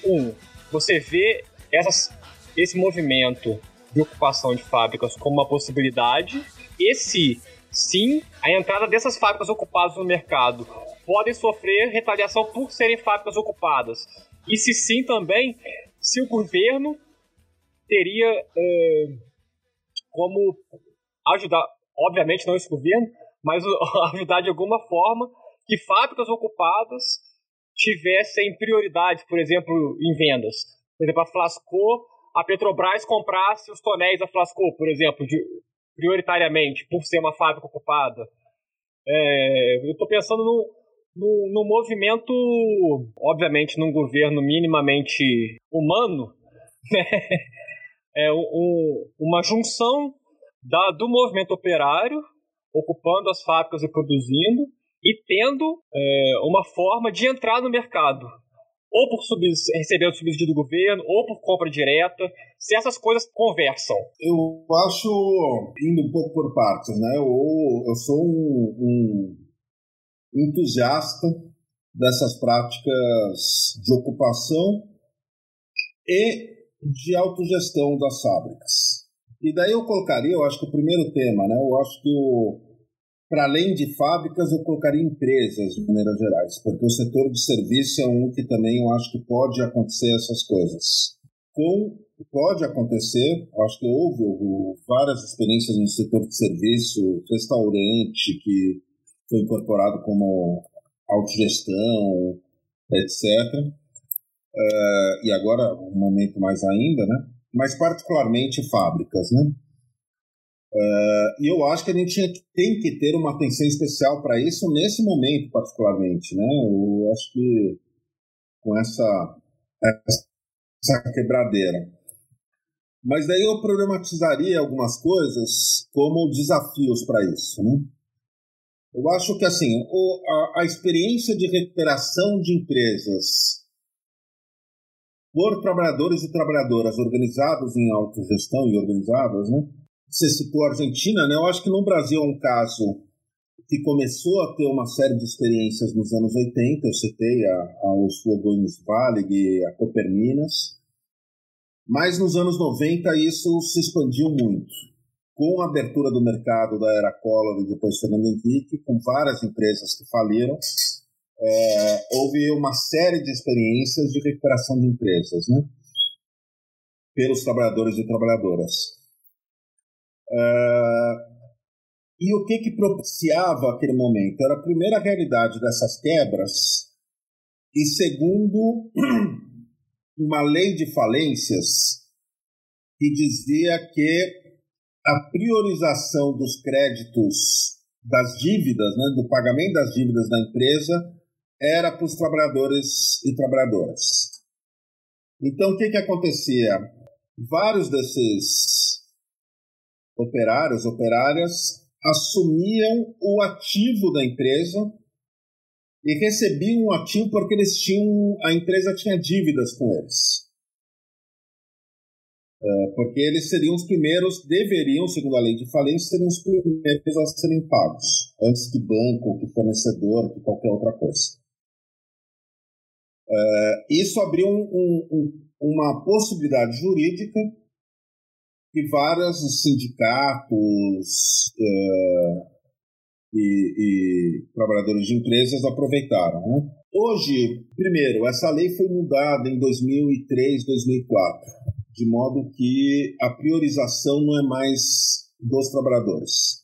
um, você vê essas, esse movimento de ocupação de fábricas como uma possibilidade, e se sim, a entrada dessas fábricas ocupadas no mercado podem sofrer retaliação por serem fábricas ocupadas. E se sim também, se o governo teria é, como ajudar, obviamente não esse governo, mas ajudar de alguma forma que fábricas ocupadas tivessem prioridade, por exemplo, em vendas. Por exemplo, a Flasco, a Petrobras comprasse os tonéis da Flasco, por exemplo, de, prioritariamente, por ser uma fábrica ocupada. É, eu estou pensando no, no, no, movimento, obviamente, num governo minimamente humano, né? é um, uma junção da, do movimento operário, ocupando as fábricas e produzindo, e tendo é, uma forma de entrar no mercado. Ou por receber o subsídio do governo, ou por compra direta, se essas coisas conversam. Eu acho, indo um pouco por partes, né? Eu, eu sou um, um entusiasta dessas práticas de ocupação e de autogestão das fábricas. E daí eu colocaria, eu acho que o primeiro tema, né? Eu acho que o para além de fábricas, eu colocaria empresas, de maneiras gerais, porque o setor de serviço é um que também eu acho que pode acontecer essas coisas. Com, pode acontecer, acho que houve, houve várias experiências no setor de serviço, restaurante que foi incorporado como autogestão, etc. Uh, eh, e agora, um momento mais ainda, né? Mas particularmente fábricas, né? E eu acho que a gente tem que ter uma atenção especial para isso nesse momento, particularmente. Né? Eu acho que com essa, essa quebradeira. Mas daí eu problematizaria algumas coisas como desafios para isso. Né? Eu acho que assim, o, a, a experiência de recuperação de empresas por trabalhadores e trabalhadoras organizados em autogestão e organizadas, né? Você citou a Argentina, né? Eu acho que no Brasil é um caso que começou a ter uma série de experiências nos anos 80. Eu citei a, a, os fogões Valig, a Coperminas. Mas nos anos 90 isso se expandiu muito. Com a abertura do mercado da era Collor e depois Fernando Henrique, com várias empresas que faliram, é, houve uma série de experiências de recuperação de empresas, né? Pelos trabalhadores e trabalhadoras. Uh, e o que que propiciava aquele momento? Era a primeira realidade dessas quebras e segundo uma lei de falências que dizia que a priorização dos créditos das dívidas, né, do pagamento das dívidas da empresa, era para os trabalhadores e trabalhadoras. Então, o que, que acontecia? Vários desses operários, operárias, assumiam o ativo da empresa e recebiam o ativo porque eles tinham a empresa tinha dívidas com eles. É, porque eles seriam os primeiros, deveriam, segundo a lei de falência, seriam os primeiros a serem pagos, antes que banco, que fornecedor, que qualquer outra coisa. É, isso abriu um, um, uma possibilidade jurídica que vários sindicatos é, e, e, trabalhadores de empresas aproveitaram. Né? Hoje, primeiro, essa lei foi mudada em 2003, 2004 de modo que a priorização não é mais dos trabalhadores.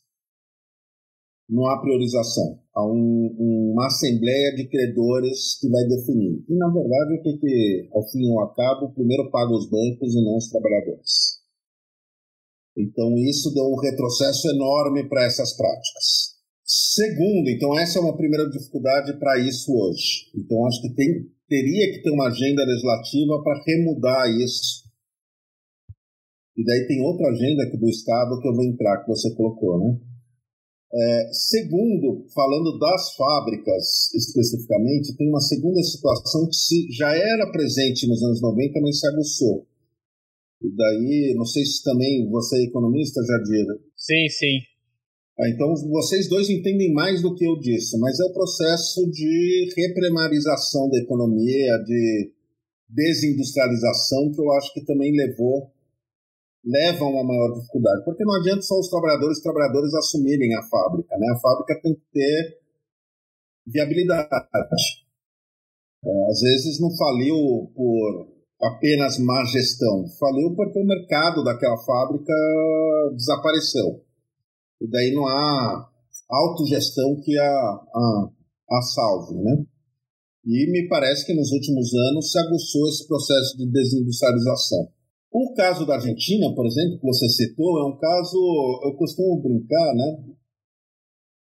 Não há priorização. Há um, uma assembleia de credores que vai definir. E, na verdade, o que, que ao fim e ao cabo, primeiro paga os bancos e não os trabalhadores. Então, isso deu um retrocesso enorme para essas práticas. Segundo, então, essa é uma primeira dificuldade para isso hoje. Então, acho que tem, teria que ter uma agenda legislativa para remudar isso e daí tem outra agenda aqui do Estado que eu vou entrar, que você colocou, né? É, segundo, falando das fábricas especificamente, tem uma segunda situação que se, já era presente nos anos 90, mas se aguçou. E daí, não sei se também você é economista, Jardim. Sim, sim. Ah, então, vocês dois entendem mais do que eu disse, mas é o processo de reprimarização da economia, de desindustrialização, que eu acho que também levou levam a uma maior dificuldade, porque não adianta só os trabalhadores e trabalhadores assumirem a fábrica, né? A fábrica tem que ter viabilidade. É, às vezes não faliu por apenas má gestão, faliu porque o mercado daquela fábrica desapareceu. E daí não há autogestão que a, a, a salve, né? E me parece que nos últimos anos se aguçou esse processo de desindustrialização. O caso da Argentina, por exemplo, que você citou, é um caso, eu costumo brincar, né?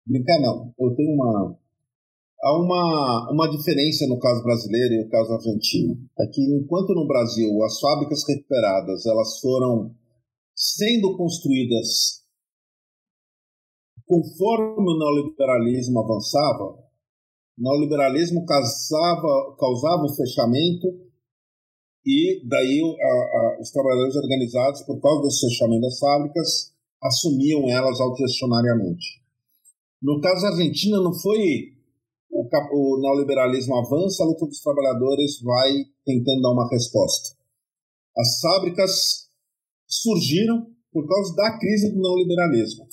Brincar não, eu tenho uma. Há uma, uma diferença no caso brasileiro e no caso argentino. É que enquanto no Brasil as fábricas recuperadas elas foram sendo construídas conforme o neoliberalismo avançava, o neoliberalismo causava, causava o fechamento e daí a, a, os trabalhadores organizados, por causa desse fechamento das fábricas, assumiam elas autogestionariamente. No caso da Argentina, não foi o, neoliberalismo avança, a luta dos trabalhadores vai tentando dar uma resposta. As fábricas surgiram por causa da crise do neoliberalismo.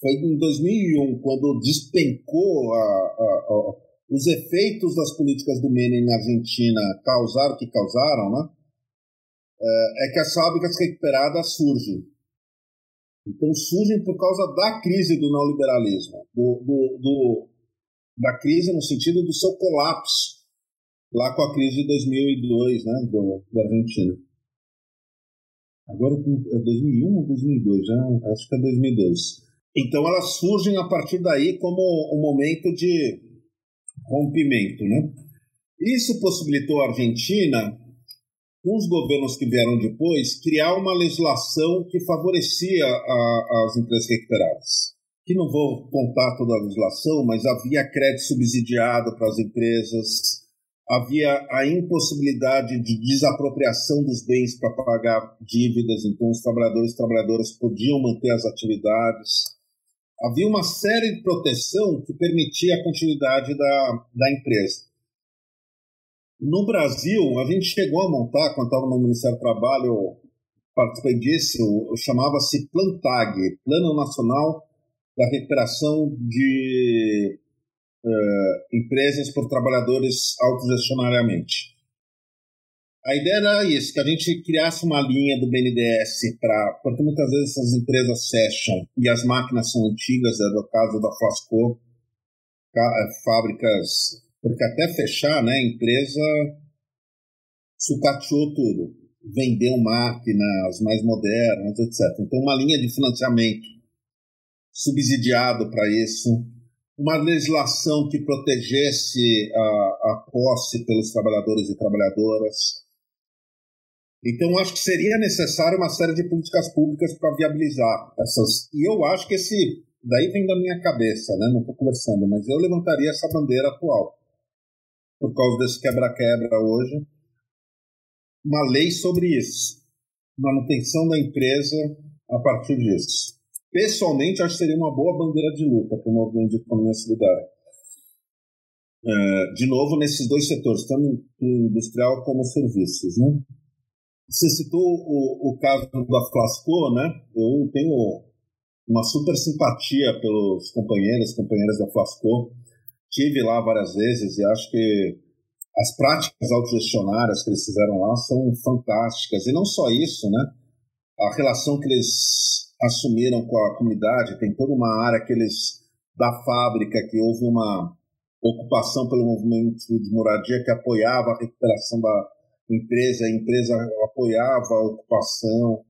Foi em 2001, quando despencou a, a, os efeitos das políticas do Menem na Argentina causaram o que causaram, né? É, é que as fábricas recuperadas surgem. Então surgem por causa da crise do neoliberalismo, do, do, do, da crise no sentido do seu colapso, lá com a crise de 2002, né, do, da Argentina. Agora é 2001 ou 2002? Já, acho que é 2002. Então elas surgem a partir daí como um momento de rompimento. Né? Isso possibilitou à Argentina, com os governos que vieram depois, criar uma legislação que favorecia a, as empresas recuperadas. Que não vou contar toda a legislação, mas havia crédito subsidiado para as empresas, havia a impossibilidade de desapropriação dos bens para pagar dívidas, então os trabalhadores e trabalhadoras podiam manter as atividades havia uma série de proteção que permitia a continuidade da, da empresa. No Brasil, a gente chegou a montar, quando estava no Ministério do Trabalho, participei disso, chamava-se Plantag, Plano Nacional da Recuperação de uh, Empresas por Trabalhadores Autogestionariamente. A ideia era isso, que a gente criasse uma linha do BNDES para. Porque muitas vezes essas empresas fecham e as máquinas são antigas, é o caso da Flasco, é, fábricas. Porque até fechar, né, a empresa sucateou tudo. Vendeu máquinas mais modernas, etc. Então, uma linha de financiamento subsidiado para isso, uma legislação que protegesse a, a posse pelos trabalhadores e trabalhadoras então, acho que seria necessário uma série de políticas públicas para viabilizar essas. E eu acho que esse. Daí vem da minha cabeça, né? Não estou conversando, mas eu levantaria essa bandeira atual. Por causa desse quebra-quebra hoje. Uma lei sobre isso. manutenção da empresa a partir disso. Pessoalmente, acho que seria uma boa bandeira de luta para o movimento de economia solidária. É, de novo, nesses dois setores, tanto industrial como serviços. Né? Você citou o, o caso da Flasco, né? Eu tenho uma super simpatia pelos companheiros, companheiras da Flasco. Tive lá várias vezes e acho que as práticas autogestionárias que eles fizeram lá são fantásticas. E não só isso, né? A relação que eles assumiram com a comunidade, tem toda uma área que eles da fábrica que houve uma ocupação pelo movimento de moradia que apoiava a recuperação da empresa, a empresa apoiava a ocupação.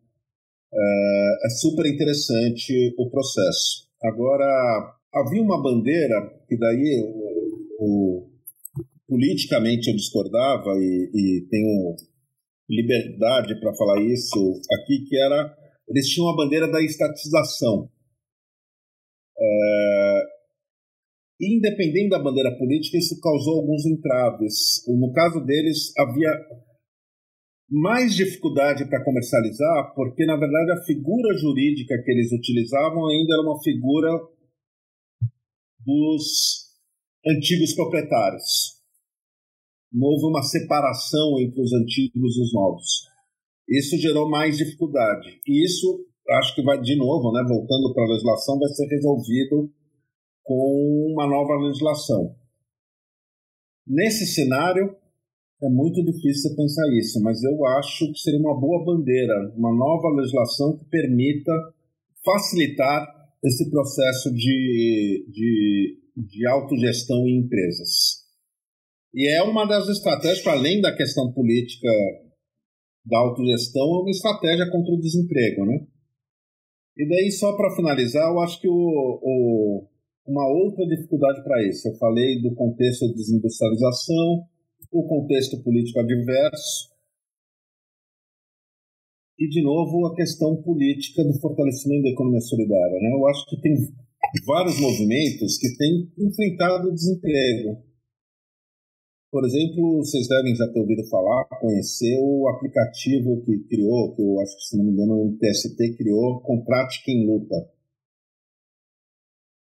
É, é super interessante o processo. Agora, havia uma bandeira que daí o politicamente eu discordava e, e tenho liberdade para falar isso aqui, que era eles tinham a bandeira da estatização. É, independente da bandeira política, isso causou alguns entraves. No caso deles, havia mais dificuldade para comercializar, porque na verdade a figura jurídica que eles utilizavam ainda era uma figura dos antigos proprietários. Não houve uma separação entre os antigos e os novos. Isso gerou mais dificuldade. E isso, acho que vai de novo, né, voltando para a legislação, vai ser resolvido com uma nova legislação. Nesse cenário, é muito difícil pensar isso, mas eu acho que seria uma boa bandeira, uma nova legislação que permita facilitar esse processo de, de, de autogestão em empresas. E é uma das estratégias, para além da questão política da autogestão, é uma estratégia contra o desemprego, né? E daí, só para finalizar, eu acho que o, o uma outra dificuldade para isso. Eu falei do contexto de desindustrialização, o contexto político adverso e, de novo, a questão política do fortalecimento da economia solidária. Né? Eu acho que tem vários movimentos que têm enfrentado o desemprego. Por exemplo, vocês devem já ter ouvido falar, conhecer o aplicativo que criou, que eu acho que, se não me engano, o MTST criou, Contrate Quem Luta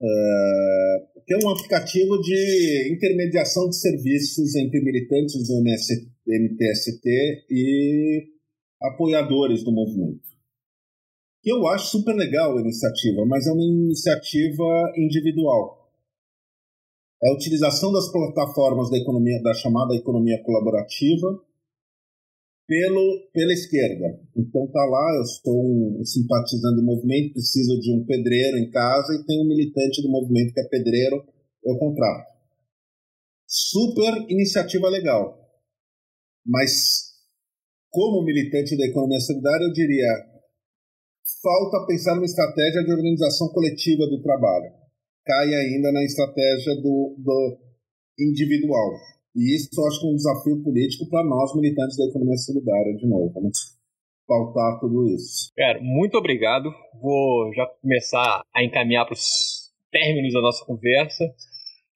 Uh, que é um aplicativo de intermediação de serviços entre militantes do MTST e apoiadores do movimento. Que eu acho super legal a iniciativa, mas é uma iniciativa individual. É a utilização das plataformas da economia da chamada economia colaborativa pelo, pela esquerda. Então tá lá, eu estou um simpatizante do movimento, preciso de um pedreiro em casa e tem um militante do movimento que é pedreiro, eu contrato. Super iniciativa legal. Mas como militante da economia solidária, eu diria falta pensar numa estratégia de organização coletiva do trabalho. Cai ainda na estratégia do, do individual. E isso eu acho que é um desafio político para nós, militantes da economia solidária, de novo, né? Pautar tudo isso. Cara, muito obrigado. Vou já começar a encaminhar para os términos da nossa conversa.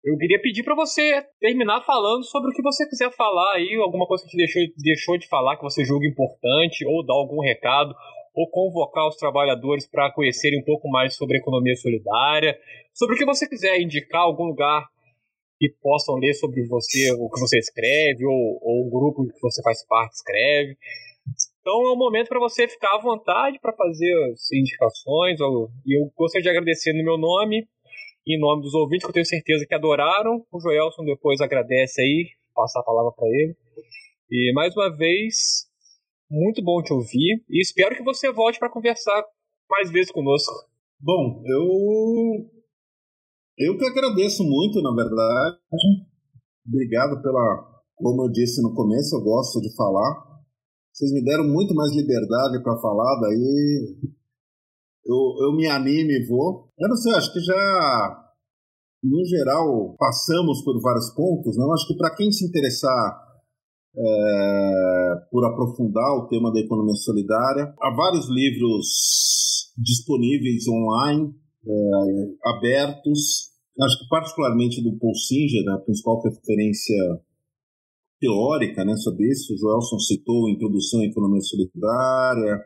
Eu queria pedir para você terminar falando sobre o que você quiser falar aí, alguma coisa que te deixou, deixou de falar que você julga importante, ou dar algum recado, ou convocar os trabalhadores para conhecerem um pouco mais sobre economia solidária, sobre o que você quiser, indicar algum lugar que possam ler sobre você, o que você escreve, ou, ou o grupo que você faz parte escreve. Então é um momento para você ficar à vontade para fazer as indicações. Ou, e eu gostaria de agradecer no meu nome, em nome dos ouvintes, que eu tenho certeza que adoraram. O Joelson depois agradece aí, passar a palavra para ele. E mais uma vez, muito bom te ouvir e espero que você volte para conversar mais vezes conosco. Bom, eu eu que agradeço muito, na verdade. Obrigado pela. Como eu disse no começo, eu gosto de falar. Vocês me deram muito mais liberdade para falar, daí eu, eu me anime e vou. Eu não sei, acho que já, no geral, passamos por vários pontos. Não? Acho que para quem se interessar é, por aprofundar o tema da economia solidária, há vários livros disponíveis online é, abertos. Acho que particularmente do Paul Singer, a principal referência teórica né, sobre isso. O Joelson citou Introdução à Economia Solidária.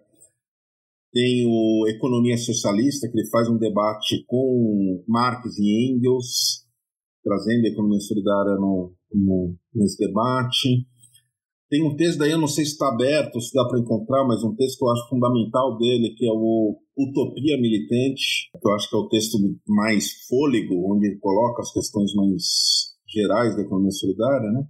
Tem o Economia Socialista, que ele faz um debate com Marx e Engels, trazendo a economia solidária no, no, nesse debate. Tem um texto daí, eu não sei se está aberto, se dá para encontrar, mas um texto que eu acho fundamental dele, que é o Utopia Militante, que eu acho que é o texto mais fôlego, onde ele coloca as questões mais gerais da economia solidária, né?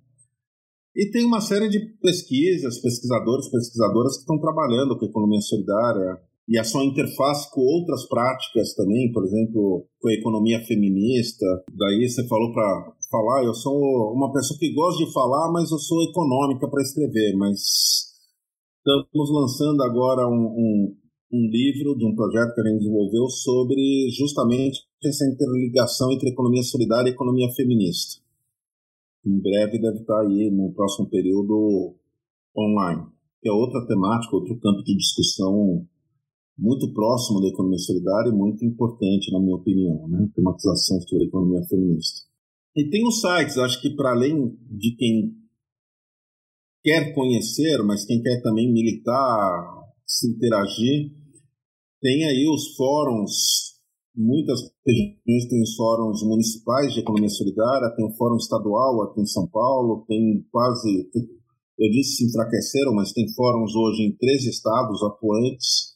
E tem uma série de pesquisas, pesquisadores, pesquisadoras que estão trabalhando com a economia solidária e a sua interface com outras práticas também, por exemplo, com a economia feminista. Daí você falou para falar, eu sou uma pessoa que gosta de falar, mas eu sou econômica para escrever, mas estamos lançando agora um, um, um, livro de um projeto que a gente desenvolveu sobre justamente essa interligação entre economia solidária e economia feminista. Em breve deve estar aí no próximo período online, que é outra temática, outro campo de discussão muito próximo da economia solidária e muito importante, na minha opinião, né? tematização sobre a economia feminista. E tem os sites, acho que para além de quem quer conhecer, mas quem quer também militar, se interagir, tem aí os fóruns, muitas regiões têm os fóruns municipais de economia solidária, tem o fórum estadual aqui em São Paulo, tem quase, eu disse se enfraqueceram, mas tem fóruns hoje em três estados atuantes,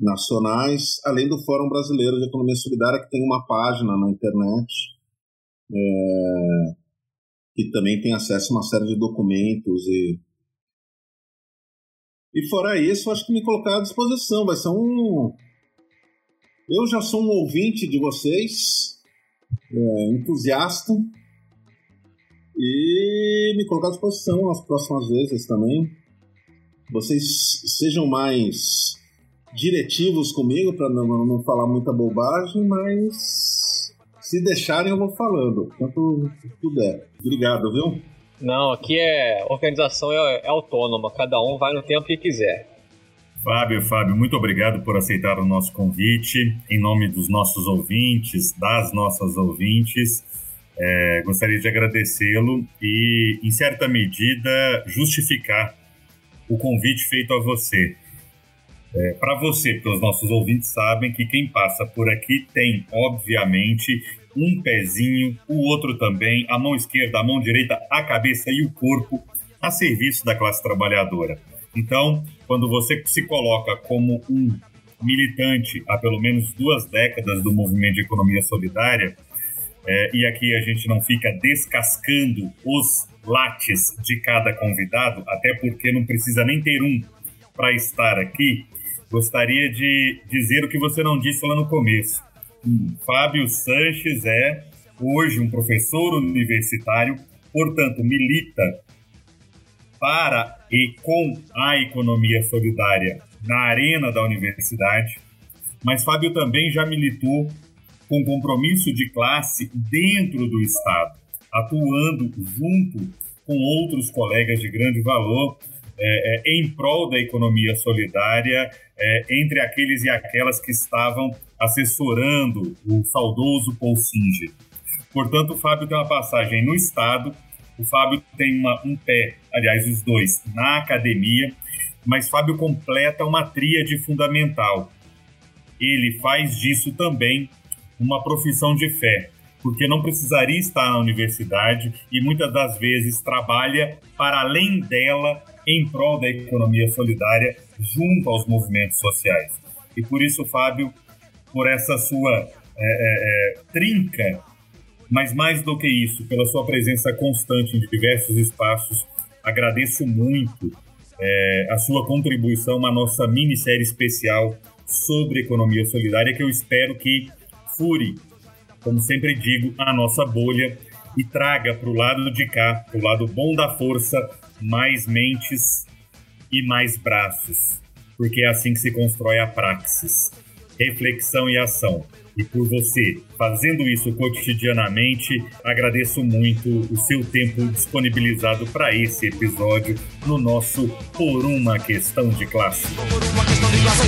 nacionais, além do Fórum Brasileiro de Economia Solidária, que tem uma página na internet, é, que também tem acesso a uma série de documentos e e fora isso, acho que me colocar à disposição. Vai ser um. Eu já sou um ouvinte de vocês, é, entusiasta, e me colocar à disposição as próximas vezes também. Vocês sejam mais diretivos comigo para não, não falar muita bobagem, mas se deixarem eu vou falando, quanto puder. Obrigado, viu? Não, aqui é organização é, é autônoma, cada um vai no tempo que quiser. Fábio, Fábio, muito obrigado por aceitar o nosso convite. Em nome dos nossos ouvintes, das nossas ouvintes, é, gostaria de agradecê-lo e, em certa medida, justificar o convite feito a você. É, para você, porque os nossos ouvintes sabem que quem passa por aqui tem, obviamente, um pezinho, o outro também, a mão esquerda, a mão direita, a cabeça e o corpo a serviço da classe trabalhadora. Então, quando você se coloca como um militante há pelo menos duas décadas do movimento de economia solidária, é, e aqui a gente não fica descascando os lates de cada convidado, até porque não precisa nem ter um para estar aqui, gostaria de dizer o que você não disse lá no começo. Fábio Sanches é hoje um professor universitário, portanto, milita para e com a economia solidária na arena da universidade, mas Fábio também já militou com compromisso de classe dentro do Estado, atuando junto com outros colegas de grande valor é, é, em prol da economia solidária é, entre aqueles e aquelas que estavam assessorando o saudoso Paul Singer. Portanto, o Fábio tem uma passagem no Estado, o Fábio tem uma, um pé, aliás, os dois, na academia, mas Fábio completa uma tríade fundamental. Ele faz disso também uma profissão de fé, porque não precisaria estar na universidade e muitas das vezes trabalha para além dela em prol da economia solidária junto aos movimentos sociais. E por isso, Fábio, por essa sua é, é, é, trinca, mas mais do que isso, pela sua presença constante em diversos espaços, agradeço muito é, a sua contribuição à nossa minissérie especial sobre economia solidária, que eu espero que fure, como sempre digo, a nossa bolha e traga para o lado de cá, para o lado bom da força, mais mentes e mais braços, porque é assim que se constrói a praxis, reflexão e ação. E por você fazendo isso cotidianamente, agradeço muito o seu tempo disponibilizado para esse episódio no nosso Por uma Questão de Classe. Por uma questão de classe,